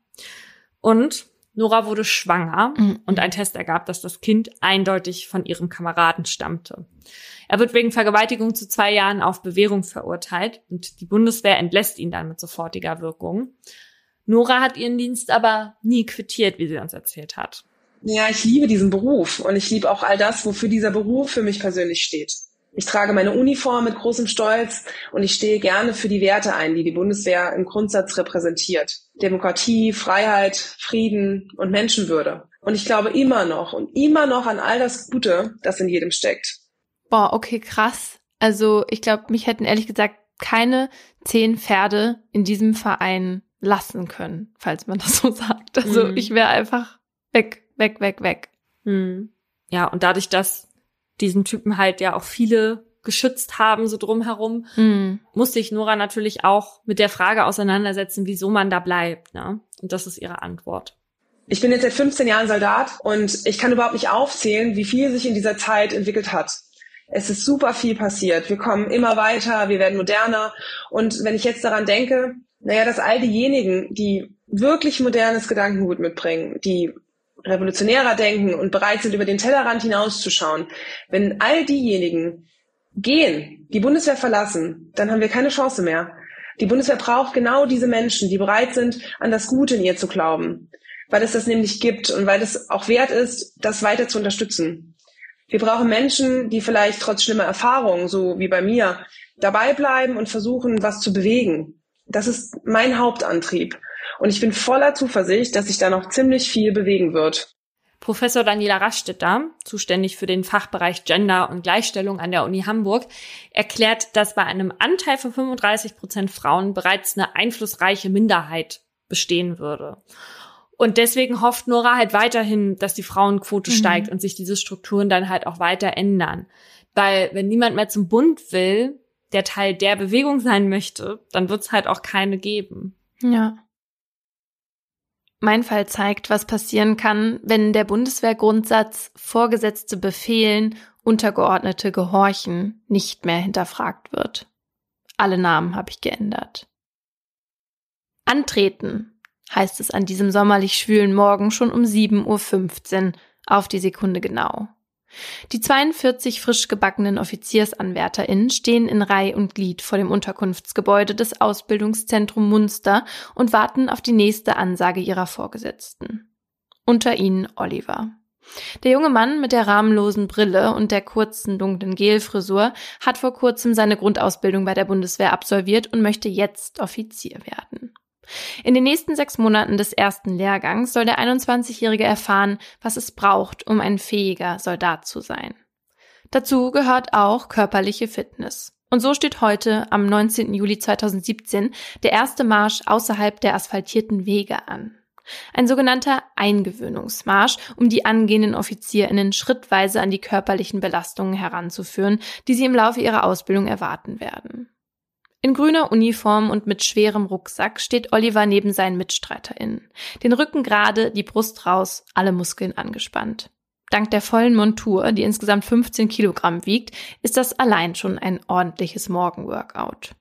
Und Nora wurde schwanger mhm. und ein Test ergab, dass das Kind eindeutig von ihrem Kameraden stammte. Er wird wegen Vergewaltigung zu zwei Jahren auf Bewährung verurteilt und die Bundeswehr entlässt ihn dann mit sofortiger Wirkung. Nora hat ihren Dienst aber nie quittiert, wie sie uns erzählt hat. Ja, ich liebe diesen Beruf und ich liebe auch all das, wofür dieser Beruf für mich persönlich steht. Ich trage meine Uniform mit großem Stolz und ich stehe gerne für die Werte ein, die die Bundeswehr im Grundsatz repräsentiert. Demokratie, Freiheit, Frieden und Menschenwürde. Und ich glaube immer noch und immer noch an all das Gute, das in jedem steckt. Boah, okay, krass. Also ich glaube, mich hätten ehrlich gesagt keine zehn Pferde in diesem Verein lassen können, falls man das so <laughs> sagt. Also mhm. ich wäre einfach weg, weg, weg, weg. Mhm. Ja, und dadurch, dass diesen Typen halt ja auch viele geschützt haben, so drumherum, mhm. musste ich Nora natürlich auch mit der Frage auseinandersetzen, wieso man da bleibt. Ne? Und das ist ihre Antwort. Ich bin jetzt seit 15 Jahren Soldat und ich kann überhaupt nicht aufzählen, wie viel sich in dieser Zeit entwickelt hat. Es ist super viel passiert. Wir kommen immer weiter, wir werden moderner. Und wenn ich jetzt daran denke, naja, dass all diejenigen, die wirklich modernes Gedankengut mitbringen, die revolutionärer denken und bereit sind, über den Tellerrand hinauszuschauen, wenn all diejenigen gehen, die Bundeswehr verlassen, dann haben wir keine Chance mehr. Die Bundeswehr braucht genau diese Menschen, die bereit sind, an das Gute in ihr zu glauben, weil es das nämlich gibt und weil es auch wert ist, das weiter zu unterstützen. Wir brauchen Menschen, die vielleicht trotz schlimmer Erfahrungen, so wie bei mir, dabei bleiben und versuchen, was zu bewegen. Das ist mein Hauptantrieb. Und ich bin voller Zuversicht, dass sich da noch ziemlich viel bewegen wird. Professor Daniela Rastetter, zuständig für den Fachbereich Gender und Gleichstellung an der Uni Hamburg, erklärt, dass bei einem Anteil von 35 Prozent Frauen bereits eine einflussreiche Minderheit bestehen würde. Und deswegen hofft Nora halt weiterhin, dass die Frauenquote mhm. steigt und sich diese Strukturen dann halt auch weiter ändern. Weil wenn niemand mehr zum Bund will, der Teil der Bewegung sein möchte, dann wird es halt auch keine geben. Ja. Mein Fall zeigt, was passieren kann, wenn der Bundeswehrgrundsatz Vorgesetzte befehlen, Untergeordnete gehorchen nicht mehr hinterfragt wird. Alle Namen habe ich geändert. Antreten heißt es an diesem sommerlich schwülen Morgen schon um 7.15 Uhr auf die Sekunde genau. Die 42 frisch gebackenen OffiziersanwärterInnen stehen in Reih und Glied vor dem Unterkunftsgebäude des Ausbildungszentrum Munster und warten auf die nächste Ansage ihrer Vorgesetzten. Unter ihnen Oliver. Der junge Mann mit der rahmenlosen Brille und der kurzen dunklen Gelfrisur hat vor kurzem seine Grundausbildung bei der Bundeswehr absolviert und möchte jetzt Offizier werden. In den nächsten sechs Monaten des ersten Lehrgangs soll der 21-Jährige erfahren, was es braucht, um ein fähiger Soldat zu sein. Dazu gehört auch körperliche Fitness. Und so steht heute, am 19. Juli 2017, der erste Marsch außerhalb der asphaltierten Wege an. Ein sogenannter Eingewöhnungsmarsch, um die angehenden OffizierInnen schrittweise an die körperlichen Belastungen heranzuführen, die sie im Laufe ihrer Ausbildung erwarten werden. In grüner Uniform und mit schwerem Rucksack steht Oliver neben seinen MitstreiterInnen. Den Rücken gerade, die Brust raus, alle Muskeln angespannt. Dank der vollen Montur, die insgesamt 15 Kilogramm wiegt, ist das allein schon ein ordentliches Morgenworkout.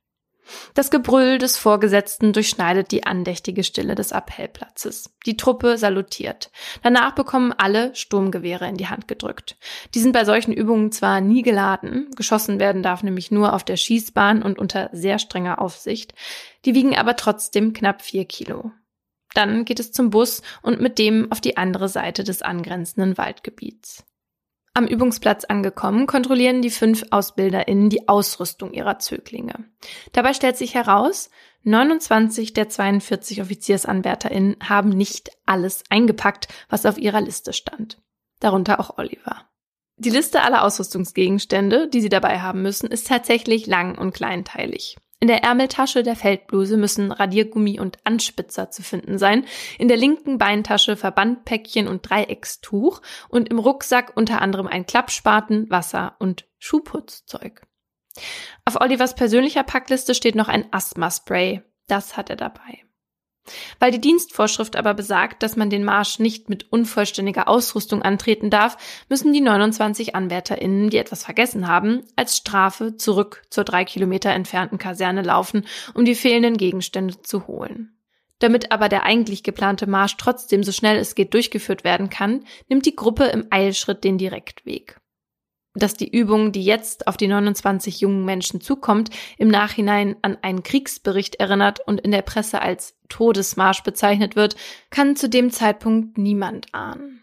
Das Gebrüll des Vorgesetzten durchschneidet die andächtige Stille des Appellplatzes. Die Truppe salutiert. Danach bekommen alle Sturmgewehre in die Hand gedrückt. Die sind bei solchen Übungen zwar nie geladen, geschossen werden darf nämlich nur auf der Schießbahn und unter sehr strenger Aufsicht, die wiegen aber trotzdem knapp vier Kilo. Dann geht es zum Bus und mit dem auf die andere Seite des angrenzenden Waldgebiets. Am Übungsplatz angekommen, kontrollieren die fünf AusbilderInnen die Ausrüstung ihrer Zöglinge. Dabei stellt sich heraus, 29 der 42 OffiziersanwärterInnen haben nicht alles eingepackt, was auf ihrer Liste stand. Darunter auch Oliver. Die Liste aller Ausrüstungsgegenstände, die sie dabei haben müssen, ist tatsächlich lang und kleinteilig. In der Ärmeltasche der Feldbluse müssen Radiergummi und Anspitzer zu finden sein, in der linken Beintasche Verbandpäckchen und Dreieckstuch und im Rucksack unter anderem ein Klappspaten, Wasser und Schuhputzzeug. Auf Olivers persönlicher Packliste steht noch ein Asthma-Spray. Das hat er dabei. Weil die Dienstvorschrift aber besagt, dass man den Marsch nicht mit unvollständiger Ausrüstung antreten darf, müssen die 29 AnwärterInnen, die etwas vergessen haben, als Strafe zurück zur drei Kilometer entfernten Kaserne laufen, um die fehlenden Gegenstände zu holen. Damit aber der eigentlich geplante Marsch trotzdem so schnell es geht durchgeführt werden kann, nimmt die Gruppe im Eilschritt den Direktweg dass die Übung, die jetzt auf die 29 jungen Menschen zukommt, im Nachhinein an einen Kriegsbericht erinnert und in der Presse als Todesmarsch bezeichnet wird, kann zu dem Zeitpunkt niemand ahnen.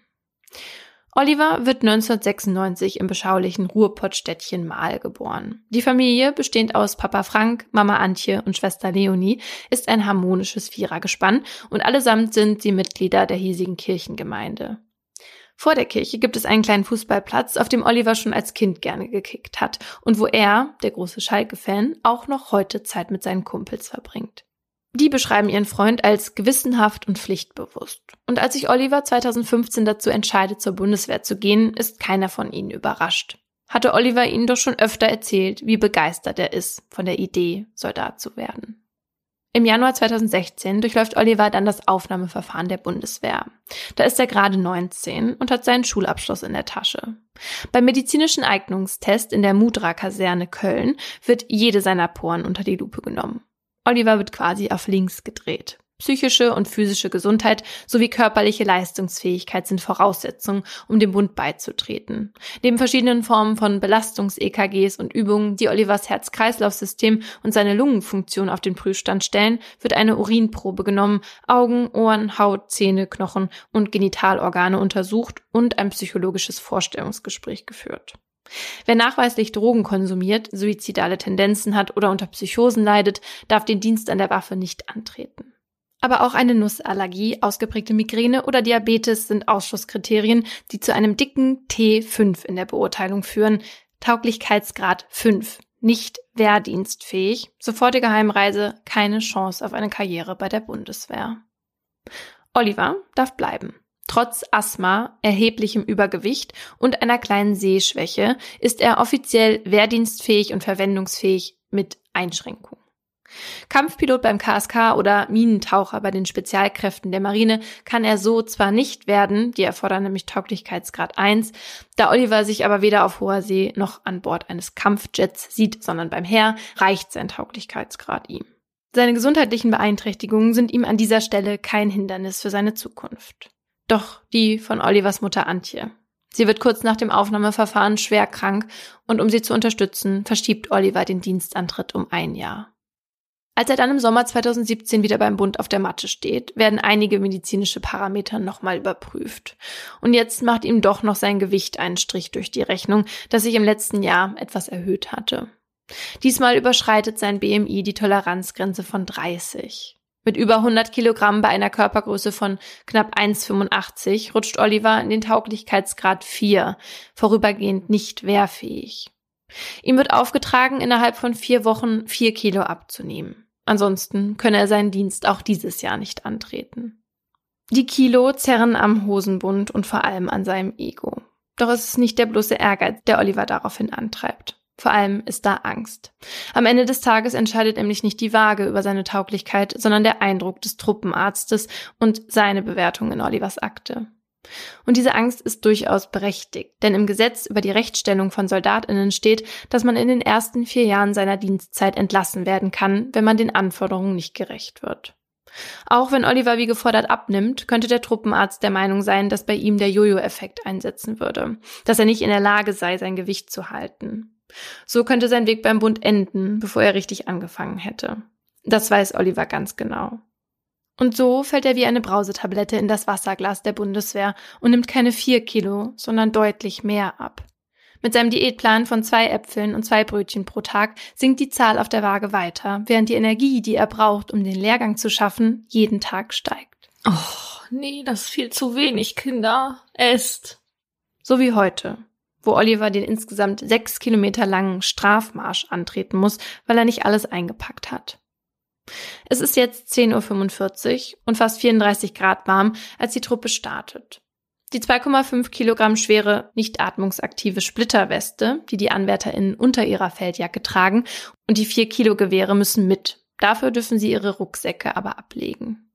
Oliver wird 1996 im beschaulichen Ruhrpottstädtchen Mahl geboren. Die Familie, bestehend aus Papa Frank, Mama Antje und Schwester Leonie, ist ein harmonisches Vierergespann und allesamt sind sie Mitglieder der hiesigen Kirchengemeinde. Vor der Kirche gibt es einen kleinen Fußballplatz, auf dem Oliver schon als Kind gerne gekickt hat und wo er, der große Schalke-Fan, auch noch heute Zeit mit seinen Kumpels verbringt. Die beschreiben ihren Freund als gewissenhaft und pflichtbewusst. Und als sich Oliver 2015 dazu entscheidet, zur Bundeswehr zu gehen, ist keiner von ihnen überrascht. Hatte Oliver ihnen doch schon öfter erzählt, wie begeistert er ist von der Idee, Soldat zu werden. Im Januar 2016 durchläuft Oliver dann das Aufnahmeverfahren der Bundeswehr. Da ist er gerade 19 und hat seinen Schulabschluss in der Tasche. Beim medizinischen Eignungstest in der Mudra-Kaserne Köln wird jede seiner Poren unter die Lupe genommen. Oliver wird quasi auf links gedreht. Psychische und physische Gesundheit sowie körperliche Leistungsfähigkeit sind Voraussetzungen, um dem Bund beizutreten. Neben verschiedenen Formen von Belastungs-EKGs und Übungen, die Olivers Herz-Kreislauf-System und seine Lungenfunktion auf den Prüfstand stellen, wird eine Urinprobe genommen, Augen, Ohren, Haut, Zähne, Knochen und Genitalorgane untersucht und ein psychologisches Vorstellungsgespräch geführt. Wer nachweislich Drogen konsumiert, suizidale Tendenzen hat oder unter Psychosen leidet, darf den Dienst an der Waffe nicht antreten. Aber auch eine Nussallergie, ausgeprägte Migräne oder Diabetes sind Ausschusskriterien, die zu einem dicken T5 in der Beurteilung führen. Tauglichkeitsgrad 5. Nicht wehrdienstfähig, sofortige Heimreise, keine Chance auf eine Karriere bei der Bundeswehr. Oliver darf bleiben. Trotz Asthma, erheblichem Übergewicht und einer kleinen Sehschwäche ist er offiziell wehrdienstfähig und verwendungsfähig mit Einschränkungen. Kampfpilot beim KSK oder Minentaucher bei den Spezialkräften der Marine kann er so zwar nicht werden, die erfordern nämlich Tauglichkeitsgrad 1, da Oliver sich aber weder auf hoher See noch an Bord eines Kampfjets sieht, sondern beim Heer reicht sein Tauglichkeitsgrad ihm. Seine gesundheitlichen Beeinträchtigungen sind ihm an dieser Stelle kein Hindernis für seine Zukunft. Doch die von Olivers Mutter Antje. Sie wird kurz nach dem Aufnahmeverfahren schwer krank und um sie zu unterstützen, verschiebt Oliver den Dienstantritt um ein Jahr. Als er dann im Sommer 2017 wieder beim Bund auf der Matte steht, werden einige medizinische Parameter nochmal überprüft. Und jetzt macht ihm doch noch sein Gewicht einen Strich durch die Rechnung, das sich im letzten Jahr etwas erhöht hatte. Diesmal überschreitet sein BMI die Toleranzgrenze von 30. Mit über 100 Kilogramm bei einer Körpergröße von knapp 1,85 rutscht Oliver in den Tauglichkeitsgrad 4, vorübergehend nicht wehrfähig. Ihm wird aufgetragen, innerhalb von vier Wochen vier Kilo abzunehmen. Ansonsten könne er seinen Dienst auch dieses Jahr nicht antreten. Die Kilo zerren am Hosenbund und vor allem an seinem Ego. Doch es ist nicht der bloße Ehrgeiz, der Oliver daraufhin antreibt. Vor allem ist da Angst. Am Ende des Tages entscheidet nämlich nicht die Waage über seine Tauglichkeit, sondern der Eindruck des Truppenarztes und seine Bewertung in Olivers Akte. Und diese Angst ist durchaus berechtigt, denn im Gesetz über die Rechtsstellung von Soldatinnen steht, dass man in den ersten vier Jahren seiner Dienstzeit entlassen werden kann, wenn man den Anforderungen nicht gerecht wird. Auch wenn Oliver wie gefordert abnimmt, könnte der Truppenarzt der Meinung sein, dass bei ihm der Jojo-Effekt einsetzen würde, dass er nicht in der Lage sei, sein Gewicht zu halten. So könnte sein Weg beim Bund enden, bevor er richtig angefangen hätte. Das weiß Oliver ganz genau. Und so fällt er wie eine Brausetablette in das Wasserglas der Bundeswehr und nimmt keine vier Kilo, sondern deutlich mehr ab. Mit seinem Diätplan von zwei Äpfeln und zwei Brötchen pro Tag sinkt die Zahl auf der Waage weiter, während die Energie, die er braucht, um den Lehrgang zu schaffen, jeden Tag steigt. Oh, nee, das ist viel zu wenig, Kinder. Esst. So wie heute, wo Oliver den insgesamt sechs Kilometer langen Strafmarsch antreten muss, weil er nicht alles eingepackt hat. Es ist jetzt 10.45 Uhr und fast 34 Grad warm, als die Truppe startet. Die 2,5 Kilogramm schwere, nicht atmungsaktive Splitterweste, die die AnwärterInnen unter ihrer Feldjacke tragen, und die 4 Kilo Gewehre müssen mit. Dafür dürfen sie ihre Rucksäcke aber ablegen.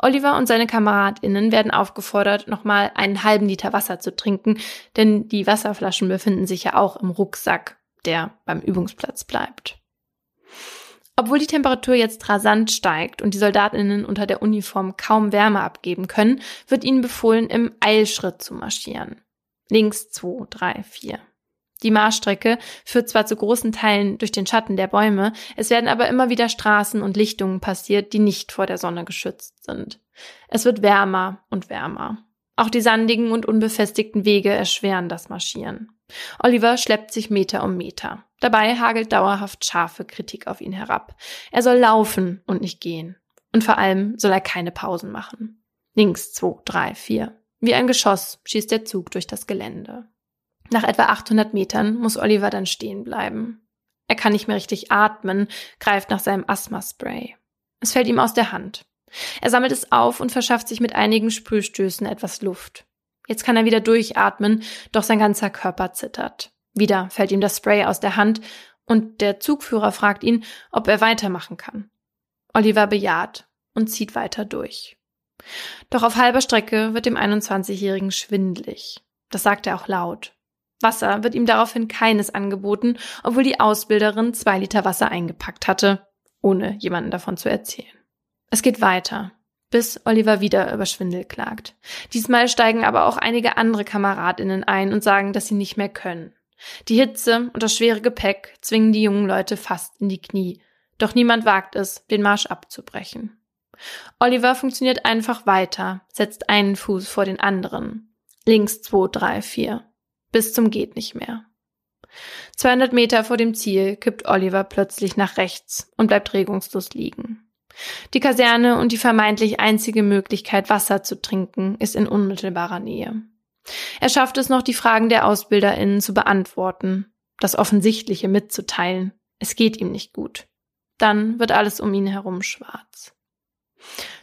Oliver und seine KameradInnen werden aufgefordert, nochmal einen halben Liter Wasser zu trinken, denn die Wasserflaschen befinden sich ja auch im Rucksack, der beim Übungsplatz bleibt. Obwohl die Temperatur jetzt rasant steigt und die Soldatinnen unter der Uniform kaum Wärme abgeben können, wird ihnen befohlen, im Eilschritt zu marschieren. Links zwei, drei, vier. Die Marschstrecke führt zwar zu großen Teilen durch den Schatten der Bäume, es werden aber immer wieder Straßen und Lichtungen passiert, die nicht vor der Sonne geschützt sind. Es wird wärmer und wärmer. Auch die sandigen und unbefestigten Wege erschweren das Marschieren. Oliver schleppt sich Meter um Meter. Dabei hagelt dauerhaft scharfe Kritik auf ihn herab. Er soll laufen und nicht gehen. Und vor allem soll er keine Pausen machen. Links, zwei, drei, vier. Wie ein Geschoss schießt der Zug durch das Gelände. Nach etwa 800 Metern muss Oliver dann stehen bleiben. Er kann nicht mehr richtig atmen, greift nach seinem Asthma-Spray. Es fällt ihm aus der Hand. Er sammelt es auf und verschafft sich mit einigen Sprühstößen etwas Luft. Jetzt kann er wieder durchatmen, doch sein ganzer Körper zittert. Wieder fällt ihm das Spray aus der Hand und der Zugführer fragt ihn, ob er weitermachen kann. Oliver bejaht und zieht weiter durch. Doch auf halber Strecke wird dem 21-Jährigen schwindlig. Das sagt er auch laut. Wasser wird ihm daraufhin keines angeboten, obwohl die Ausbilderin zwei Liter Wasser eingepackt hatte, ohne jemanden davon zu erzählen. Es geht weiter bis Oliver wieder über Schwindel klagt. Diesmal steigen aber auch einige andere Kameradinnen ein und sagen, dass sie nicht mehr können. Die Hitze und das schwere Gepäck zwingen die jungen Leute fast in die Knie. Doch niemand wagt es, den Marsch abzubrechen. Oliver funktioniert einfach weiter, setzt einen Fuß vor den anderen. Links zwei, drei, vier. Bis zum geht nicht mehr. 200 Meter vor dem Ziel kippt Oliver plötzlich nach rechts und bleibt regungslos liegen. Die Kaserne und die vermeintlich einzige Möglichkeit, Wasser zu trinken, ist in unmittelbarer Nähe. Er schafft es noch, die Fragen der AusbilderInnen zu beantworten, das Offensichtliche mitzuteilen. Es geht ihm nicht gut. Dann wird alles um ihn herum schwarz.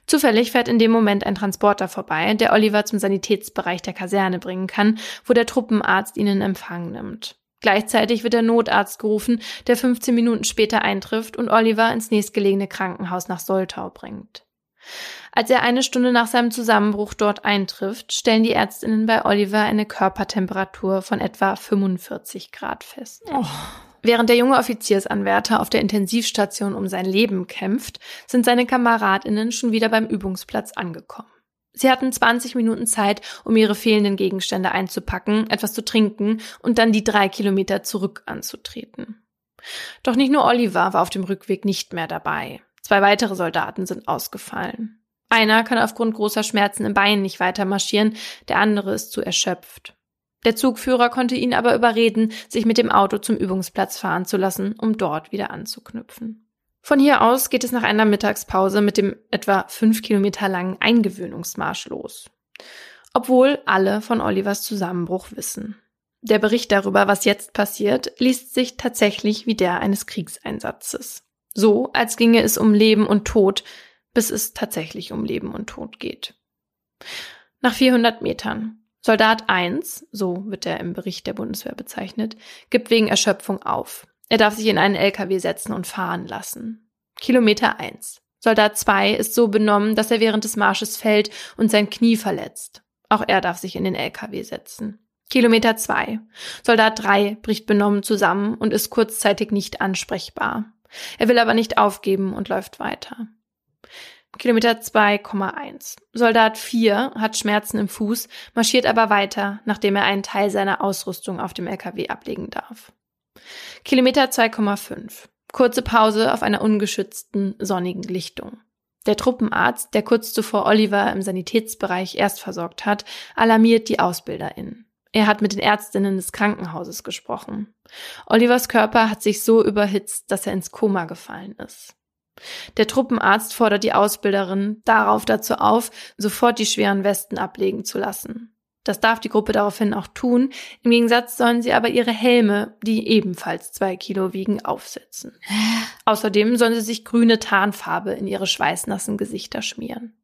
Zufällig fährt in dem Moment ein Transporter vorbei, der Oliver zum Sanitätsbereich der Kaserne bringen kann, wo der Truppenarzt ihn in Empfang nimmt. Gleichzeitig wird der Notarzt gerufen, der 15 Minuten später eintrifft und Oliver ins nächstgelegene Krankenhaus nach Soltau bringt. Als er eine Stunde nach seinem Zusammenbruch dort eintrifft, stellen die Ärztinnen bei Oliver eine Körpertemperatur von etwa 45 Grad fest. Oh. Während der junge Offiziersanwärter auf der Intensivstation um sein Leben kämpft, sind seine Kameradinnen schon wieder beim Übungsplatz angekommen. Sie hatten 20 Minuten Zeit, um ihre fehlenden Gegenstände einzupacken, etwas zu trinken und dann die drei Kilometer zurück anzutreten. Doch nicht nur Oliver war auf dem Rückweg nicht mehr dabei. Zwei weitere Soldaten sind ausgefallen. Einer kann aufgrund großer Schmerzen im Bein nicht weiter marschieren, der andere ist zu erschöpft. Der Zugführer konnte ihn aber überreden, sich mit dem Auto zum Übungsplatz fahren zu lassen, um dort wieder anzuknüpfen. Von hier aus geht es nach einer Mittagspause mit dem etwa fünf Kilometer langen Eingewöhnungsmarsch los. Obwohl alle von Olivers Zusammenbruch wissen. Der Bericht darüber, was jetzt passiert, liest sich tatsächlich wie der eines Kriegseinsatzes. So, als ginge es um Leben und Tod, bis es tatsächlich um Leben und Tod geht. Nach 400 Metern. Soldat 1, so wird er im Bericht der Bundeswehr bezeichnet, gibt wegen Erschöpfung auf. Er darf sich in einen LKW setzen und fahren lassen. Kilometer 1. Soldat 2 ist so benommen, dass er während des Marsches fällt und sein Knie verletzt. Auch er darf sich in den LKW setzen. Kilometer 2. Soldat 3 bricht benommen zusammen und ist kurzzeitig nicht ansprechbar. Er will aber nicht aufgeben und läuft weiter. Kilometer 2,1. Soldat 4 hat Schmerzen im Fuß, marschiert aber weiter, nachdem er einen Teil seiner Ausrüstung auf dem LKW ablegen darf. Kilometer 2,5. Kurze Pause auf einer ungeschützten, sonnigen Lichtung. Der Truppenarzt, der kurz zuvor Oliver im Sanitätsbereich erst versorgt hat, alarmiert die AusbilderInnen. Er hat mit den Ärztinnen des Krankenhauses gesprochen. Olivers Körper hat sich so überhitzt, dass er ins Koma gefallen ist. Der Truppenarzt fordert die Ausbilderin darauf dazu auf, sofort die schweren Westen ablegen zu lassen. Das darf die Gruppe daraufhin auch tun. Im Gegensatz sollen sie aber ihre Helme, die ebenfalls zwei Kilo wiegen, aufsetzen. Außerdem sollen sie sich grüne Tarnfarbe in ihre schweißnassen Gesichter schmieren.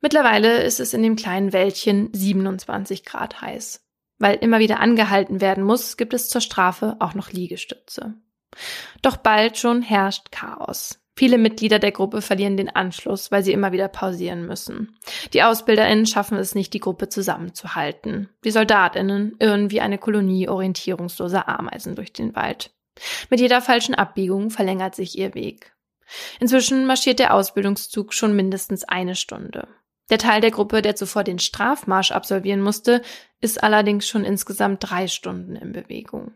Mittlerweile ist es in dem kleinen Wäldchen 27 Grad heiß. Weil immer wieder angehalten werden muss, gibt es zur Strafe auch noch Liegestütze. Doch bald schon herrscht Chaos. Viele Mitglieder der Gruppe verlieren den Anschluss, weil sie immer wieder pausieren müssen. Die AusbilderInnen schaffen es nicht, die Gruppe zusammenzuhalten. Die SoldatInnen irren wie eine Kolonie orientierungsloser Ameisen durch den Wald. Mit jeder falschen Abbiegung verlängert sich ihr Weg. Inzwischen marschiert der Ausbildungszug schon mindestens eine Stunde. Der Teil der Gruppe, der zuvor den Strafmarsch absolvieren musste, ist allerdings schon insgesamt drei Stunden in Bewegung.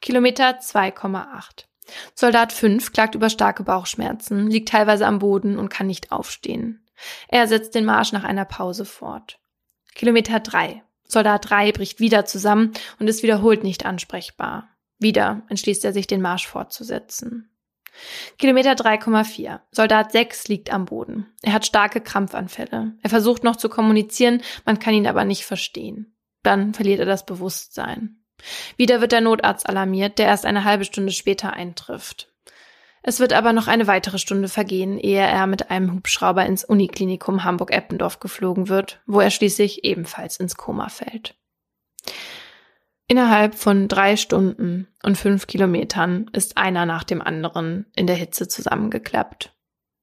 Kilometer 2,8. Soldat 5 klagt über starke Bauchschmerzen, liegt teilweise am Boden und kann nicht aufstehen. Er setzt den Marsch nach einer Pause fort. Kilometer 3. Soldat 3 bricht wieder zusammen und ist wiederholt nicht ansprechbar. Wieder entschließt er sich, den Marsch fortzusetzen. Kilometer 3,4. Soldat 6 liegt am Boden. Er hat starke Krampfanfälle. Er versucht noch zu kommunizieren, man kann ihn aber nicht verstehen. Dann verliert er das Bewusstsein. Wieder wird der Notarzt alarmiert, der erst eine halbe Stunde später eintrifft. Es wird aber noch eine weitere Stunde vergehen, ehe er mit einem Hubschrauber ins Uniklinikum Hamburg-Eppendorf geflogen wird, wo er schließlich ebenfalls ins Koma fällt. Innerhalb von drei Stunden und fünf Kilometern ist einer nach dem anderen in der Hitze zusammengeklappt.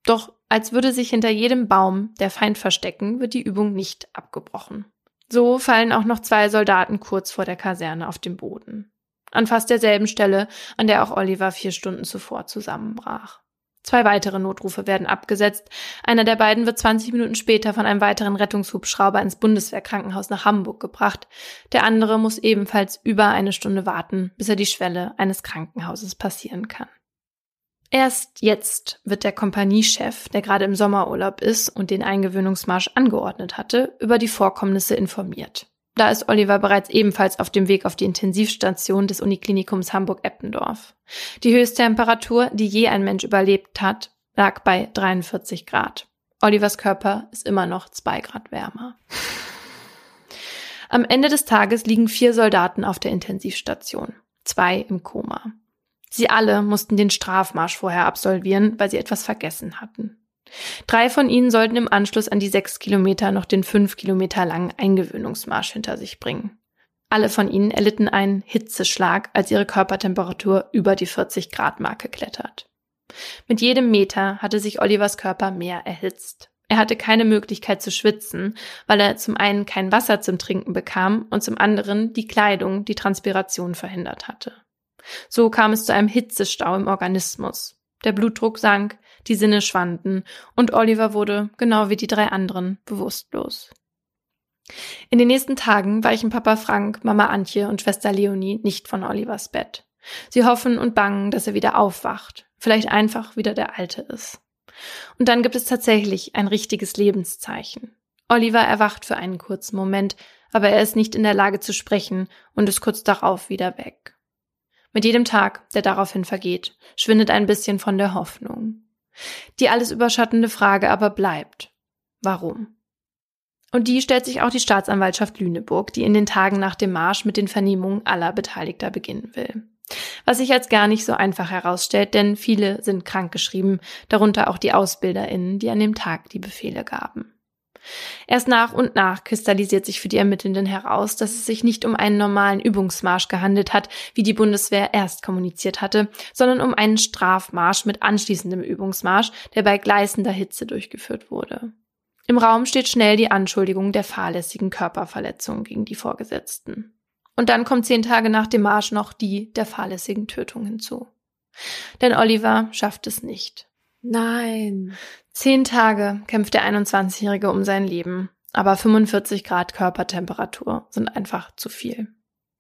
Doch als würde sich hinter jedem Baum der Feind verstecken, wird die Übung nicht abgebrochen. So fallen auch noch zwei Soldaten kurz vor der Kaserne auf den Boden. An fast derselben Stelle, an der auch Oliver vier Stunden zuvor zusammenbrach. Zwei weitere Notrufe werden abgesetzt. Einer der beiden wird 20 Minuten später von einem weiteren Rettungshubschrauber ins Bundeswehrkrankenhaus nach Hamburg gebracht. Der andere muss ebenfalls über eine Stunde warten, bis er die Schwelle eines Krankenhauses passieren kann. Erst jetzt wird der Kompaniechef, der gerade im Sommerurlaub ist und den Eingewöhnungsmarsch angeordnet hatte, über die Vorkommnisse informiert. Da ist Oliver bereits ebenfalls auf dem Weg auf die Intensivstation des Uniklinikums Hamburg-Eppendorf. Die Höchsttemperatur, die je ein Mensch überlebt hat, lag bei 43 Grad. Olivers Körper ist immer noch zwei Grad wärmer. Am Ende des Tages liegen vier Soldaten auf der Intensivstation, zwei im Koma. Sie alle mussten den Strafmarsch vorher absolvieren, weil sie etwas vergessen hatten. Drei von ihnen sollten im Anschluss an die sechs Kilometer noch den fünf Kilometer langen Eingewöhnungsmarsch hinter sich bringen. Alle von ihnen erlitten einen Hitzeschlag, als ihre Körpertemperatur über die 40 Grad Marke klettert. Mit jedem Meter hatte sich Olivers Körper mehr erhitzt. Er hatte keine Möglichkeit zu schwitzen, weil er zum einen kein Wasser zum Trinken bekam und zum anderen die Kleidung die Transpiration verhindert hatte. So kam es zu einem Hitzestau im Organismus. Der Blutdruck sank, die Sinne schwanden und Oliver wurde, genau wie die drei anderen, bewusstlos. In den nächsten Tagen weichen Papa Frank, Mama Antje und Schwester Leonie nicht von Olivers Bett. Sie hoffen und bangen, dass er wieder aufwacht, vielleicht einfach wieder der Alte ist. Und dann gibt es tatsächlich ein richtiges Lebenszeichen. Oliver erwacht für einen kurzen Moment, aber er ist nicht in der Lage zu sprechen und ist kurz darauf wieder weg. Mit jedem Tag, der daraufhin vergeht, schwindet ein bisschen von der Hoffnung. Die alles überschattende Frage aber bleibt. Warum? Und die stellt sich auch die Staatsanwaltschaft Lüneburg, die in den Tagen nach dem Marsch mit den Vernehmungen aller Beteiligter beginnen will. Was sich als gar nicht so einfach herausstellt, denn viele sind krankgeschrieben, darunter auch die AusbilderInnen, die an dem Tag die Befehle gaben. Erst nach und nach kristallisiert sich für die Ermittelnden heraus, dass es sich nicht um einen normalen Übungsmarsch gehandelt hat, wie die Bundeswehr erst kommuniziert hatte, sondern um einen Strafmarsch mit anschließendem Übungsmarsch, der bei gleißender Hitze durchgeführt wurde. Im Raum steht schnell die Anschuldigung der fahrlässigen Körperverletzung gegen die Vorgesetzten. Und dann kommt zehn Tage nach dem Marsch noch die der fahrlässigen Tötung hinzu. Denn Oliver schafft es nicht. Nein. Zehn Tage kämpft der 21-Jährige um sein Leben, aber 45 Grad Körpertemperatur sind einfach zu viel.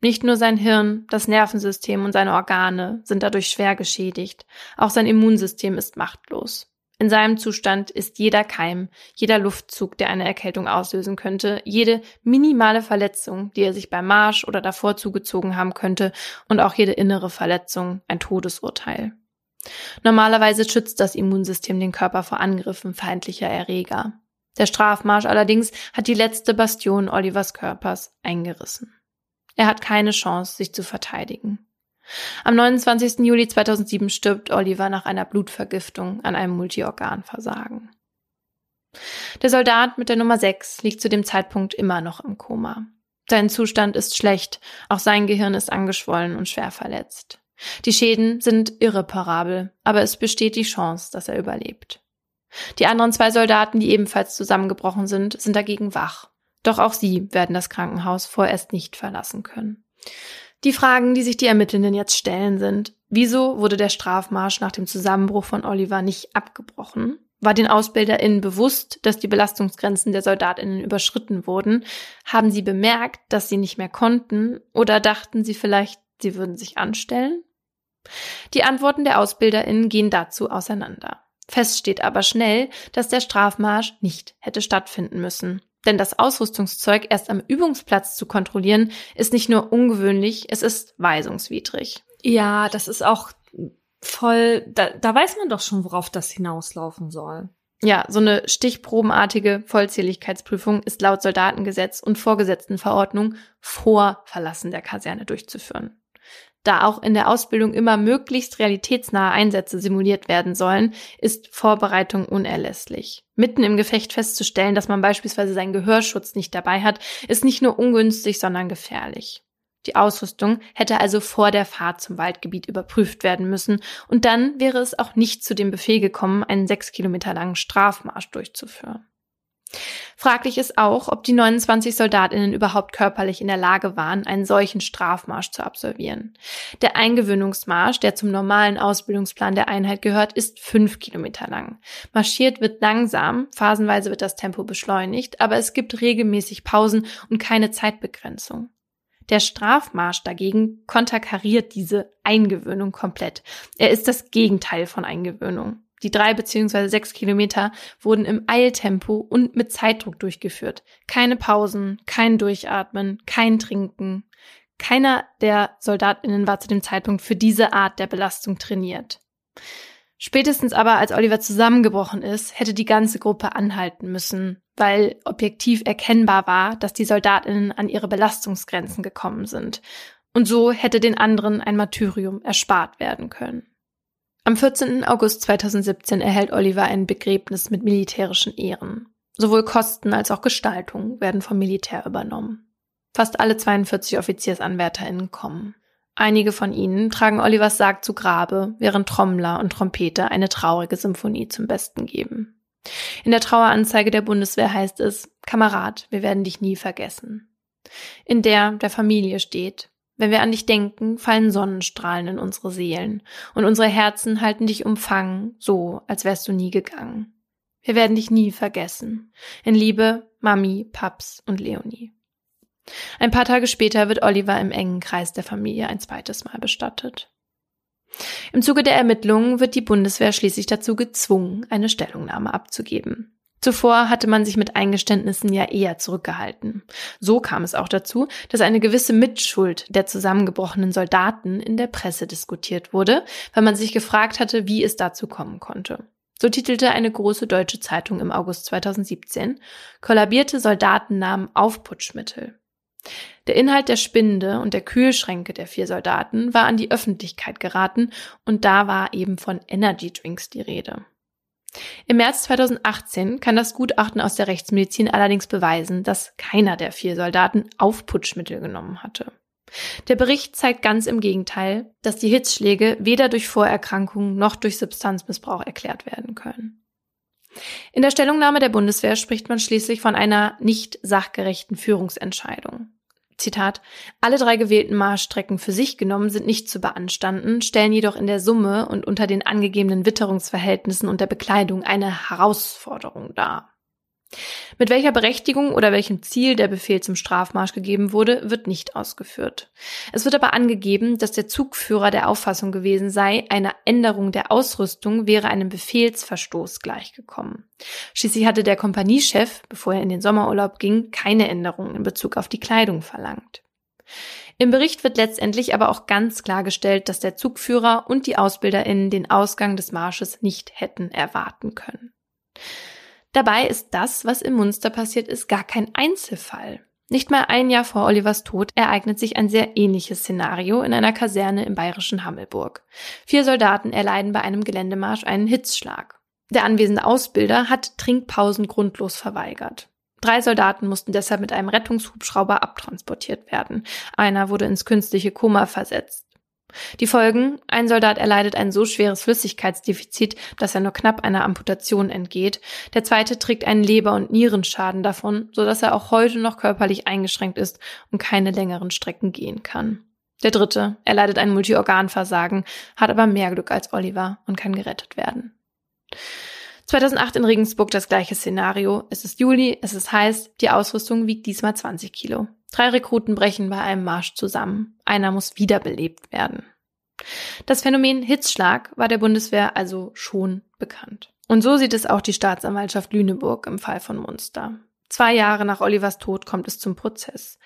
Nicht nur sein Hirn, das Nervensystem und seine Organe sind dadurch schwer geschädigt, auch sein Immunsystem ist machtlos. In seinem Zustand ist jeder Keim, jeder Luftzug, der eine Erkältung auslösen könnte, jede minimale Verletzung, die er sich beim Marsch oder davor zugezogen haben könnte, und auch jede innere Verletzung ein Todesurteil. Normalerweise schützt das Immunsystem den Körper vor Angriffen feindlicher Erreger. Der Strafmarsch allerdings hat die letzte Bastion Olivers Körpers eingerissen. Er hat keine Chance, sich zu verteidigen. Am 29. Juli 2007 stirbt Oliver nach einer Blutvergiftung an einem Multiorganversagen. Der Soldat mit der Nummer 6 liegt zu dem Zeitpunkt immer noch im Koma. Sein Zustand ist schlecht, auch sein Gehirn ist angeschwollen und schwer verletzt. Die Schäden sind irreparabel, aber es besteht die Chance, dass er überlebt. Die anderen zwei Soldaten, die ebenfalls zusammengebrochen sind, sind dagegen wach. Doch auch sie werden das Krankenhaus vorerst nicht verlassen können. Die Fragen, die sich die Ermittelnden jetzt stellen, sind, wieso wurde der Strafmarsch nach dem Zusammenbruch von Oliver nicht abgebrochen? War den AusbilderInnen bewusst, dass die Belastungsgrenzen der SoldatInnen überschritten wurden? Haben sie bemerkt, dass sie nicht mehr konnten? Oder dachten sie vielleicht, sie würden sich anstellen? Die Antworten der AusbilderInnen gehen dazu auseinander. Fest steht aber schnell, dass der Strafmarsch nicht hätte stattfinden müssen. Denn das Ausrüstungszeug erst am Übungsplatz zu kontrollieren, ist nicht nur ungewöhnlich, es ist weisungswidrig. Ja, das ist auch voll, da, da weiß man doch schon, worauf das hinauslaufen soll. Ja, so eine stichprobenartige Vollzähligkeitsprüfung ist laut Soldatengesetz und Vorgesetztenverordnung vor Verlassen der Kaserne durchzuführen. Da auch in der Ausbildung immer möglichst realitätsnahe Einsätze simuliert werden sollen, ist Vorbereitung unerlässlich. Mitten im Gefecht festzustellen, dass man beispielsweise seinen Gehörschutz nicht dabei hat, ist nicht nur ungünstig, sondern gefährlich. Die Ausrüstung hätte also vor der Fahrt zum Waldgebiet überprüft werden müssen und dann wäre es auch nicht zu dem Befehl gekommen, einen sechs Kilometer langen Strafmarsch durchzuführen. Fraglich ist auch, ob die 29 Soldatinnen überhaupt körperlich in der Lage waren, einen solchen Strafmarsch zu absolvieren. Der Eingewöhnungsmarsch, der zum normalen Ausbildungsplan der Einheit gehört, ist fünf Kilometer lang. Marschiert wird langsam, phasenweise wird das Tempo beschleunigt, aber es gibt regelmäßig Pausen und keine Zeitbegrenzung. Der Strafmarsch dagegen konterkariert diese Eingewöhnung komplett. Er ist das Gegenteil von Eingewöhnung. Die drei beziehungsweise sechs Kilometer wurden im Eiltempo und mit Zeitdruck durchgeführt. Keine Pausen, kein Durchatmen, kein Trinken. Keiner der Soldatinnen war zu dem Zeitpunkt für diese Art der Belastung trainiert. Spätestens aber, als Oliver zusammengebrochen ist, hätte die ganze Gruppe anhalten müssen, weil objektiv erkennbar war, dass die Soldatinnen an ihre Belastungsgrenzen gekommen sind. Und so hätte den anderen ein Martyrium erspart werden können. Am 14. August 2017 erhält Oliver ein Begräbnis mit militärischen Ehren. Sowohl Kosten als auch Gestaltung werden vom Militär übernommen. Fast alle 42 OffiziersanwärterInnen kommen. Einige von ihnen tragen Olivers Sarg zu Grabe, während Trommler und Trompeter eine traurige Symphonie zum Besten geben. In der Traueranzeige der Bundeswehr heißt es, Kamerad, wir werden dich nie vergessen. In der der Familie steht, wenn wir an dich denken, fallen Sonnenstrahlen in unsere Seelen und unsere Herzen halten dich umfangen, so als wärst du nie gegangen. Wir werden dich nie vergessen. In Liebe, Mami, Paps und Leonie. Ein paar Tage später wird Oliver im engen Kreis der Familie ein zweites Mal bestattet. Im Zuge der Ermittlungen wird die Bundeswehr schließlich dazu gezwungen, eine Stellungnahme abzugeben. Zuvor hatte man sich mit Eingeständnissen ja eher zurückgehalten. So kam es auch dazu, dass eine gewisse Mitschuld der zusammengebrochenen Soldaten in der Presse diskutiert wurde, weil man sich gefragt hatte, wie es dazu kommen konnte. So titelte eine große deutsche Zeitung im August 2017, kollabierte Soldaten nahmen Aufputschmittel. Der Inhalt der Spinde und der Kühlschränke der vier Soldaten war an die Öffentlichkeit geraten und da war eben von Energy Drinks die Rede. Im März 2018 kann das Gutachten aus der Rechtsmedizin allerdings beweisen, dass keiner der vier Soldaten Aufputschmittel genommen hatte. Der Bericht zeigt ganz im Gegenteil, dass die Hitzschläge weder durch Vorerkrankungen noch durch Substanzmissbrauch erklärt werden können. In der Stellungnahme der Bundeswehr spricht man schließlich von einer nicht sachgerechten Führungsentscheidung. Zitat, alle drei gewählten Marschstrecken für sich genommen sind nicht zu beanstanden, stellen jedoch in der Summe und unter den angegebenen Witterungsverhältnissen und der Bekleidung eine Herausforderung dar. Mit welcher Berechtigung oder welchem Ziel der Befehl zum Strafmarsch gegeben wurde, wird nicht ausgeführt. Es wird aber angegeben, dass der Zugführer der Auffassung gewesen sei, eine Änderung der Ausrüstung wäre einem Befehlsverstoß gleichgekommen. Schließlich hatte der Kompaniechef, bevor er in den Sommerurlaub ging, keine Änderung in Bezug auf die Kleidung verlangt. Im Bericht wird letztendlich aber auch ganz klargestellt, dass der Zugführer und die AusbilderInnen den Ausgang des Marsches nicht hätten erwarten können. Dabei ist das, was im Munster passiert ist, gar kein Einzelfall. Nicht mal ein Jahr vor Olivers Tod ereignet sich ein sehr ähnliches Szenario in einer Kaserne im bayerischen Hammelburg. Vier Soldaten erleiden bei einem Geländemarsch einen Hitzschlag. Der anwesende Ausbilder hat Trinkpausen grundlos verweigert. Drei Soldaten mussten deshalb mit einem Rettungshubschrauber abtransportiert werden. Einer wurde ins künstliche Koma versetzt. Die Folgen, ein Soldat erleidet ein so schweres Flüssigkeitsdefizit, dass er nur knapp einer Amputation entgeht. Der zweite trägt einen Leber- und Nierenschaden davon, so dass er auch heute noch körperlich eingeschränkt ist und keine längeren Strecken gehen kann. Der dritte erleidet ein Multiorganversagen, hat aber mehr Glück als Oliver und kann gerettet werden. 2008 in Regensburg das gleiche Szenario. Es ist Juli, es ist heiß, die Ausrüstung wiegt diesmal 20 Kilo. Drei Rekruten brechen bei einem Marsch zusammen. Einer muss wiederbelebt werden. Das Phänomen Hitzschlag war der Bundeswehr also schon bekannt. Und so sieht es auch die Staatsanwaltschaft Lüneburg im Fall von Munster. Zwei Jahre nach Olivers Tod kommt es zum Prozess.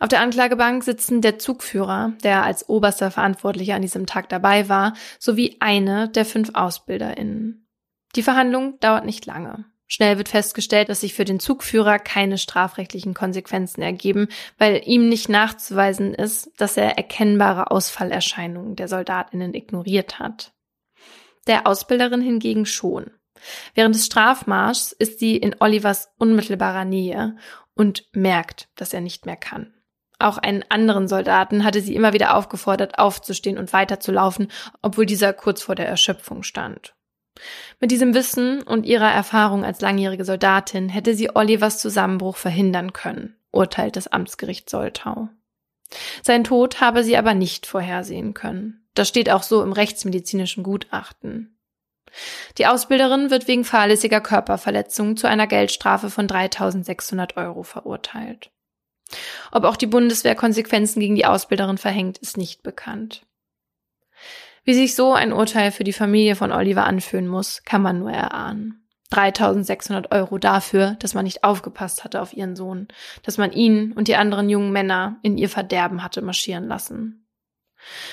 Auf der Anklagebank sitzen der Zugführer, der als oberster Verantwortlicher an diesem Tag dabei war, sowie eine der fünf AusbilderInnen. Die Verhandlung dauert nicht lange. Schnell wird festgestellt, dass sich für den Zugführer keine strafrechtlichen Konsequenzen ergeben, weil ihm nicht nachzuweisen ist, dass er erkennbare Ausfallerscheinungen der Soldatinnen ignoriert hat. Der Ausbilderin hingegen schon. Während des Strafmarschs ist sie in Olivers unmittelbarer Nähe und merkt, dass er nicht mehr kann. Auch einen anderen Soldaten hatte sie immer wieder aufgefordert, aufzustehen und weiterzulaufen, obwohl dieser kurz vor der Erschöpfung stand. Mit diesem Wissen und ihrer Erfahrung als langjährige Soldatin hätte sie Olivers Zusammenbruch verhindern können, urteilt das Amtsgericht Soltau. Sein Tod habe sie aber nicht vorhersehen können. Das steht auch so im rechtsmedizinischen Gutachten. Die Ausbilderin wird wegen fahrlässiger Körperverletzung zu einer Geldstrafe von 3600 Euro verurteilt. Ob auch die Bundeswehr Konsequenzen gegen die Ausbilderin verhängt, ist nicht bekannt. Wie sich so ein Urteil für die Familie von Oliver anfühlen muss, kann man nur erahnen. 3600 Euro dafür, dass man nicht aufgepasst hatte auf ihren Sohn, dass man ihn und die anderen jungen Männer in ihr Verderben hatte marschieren lassen.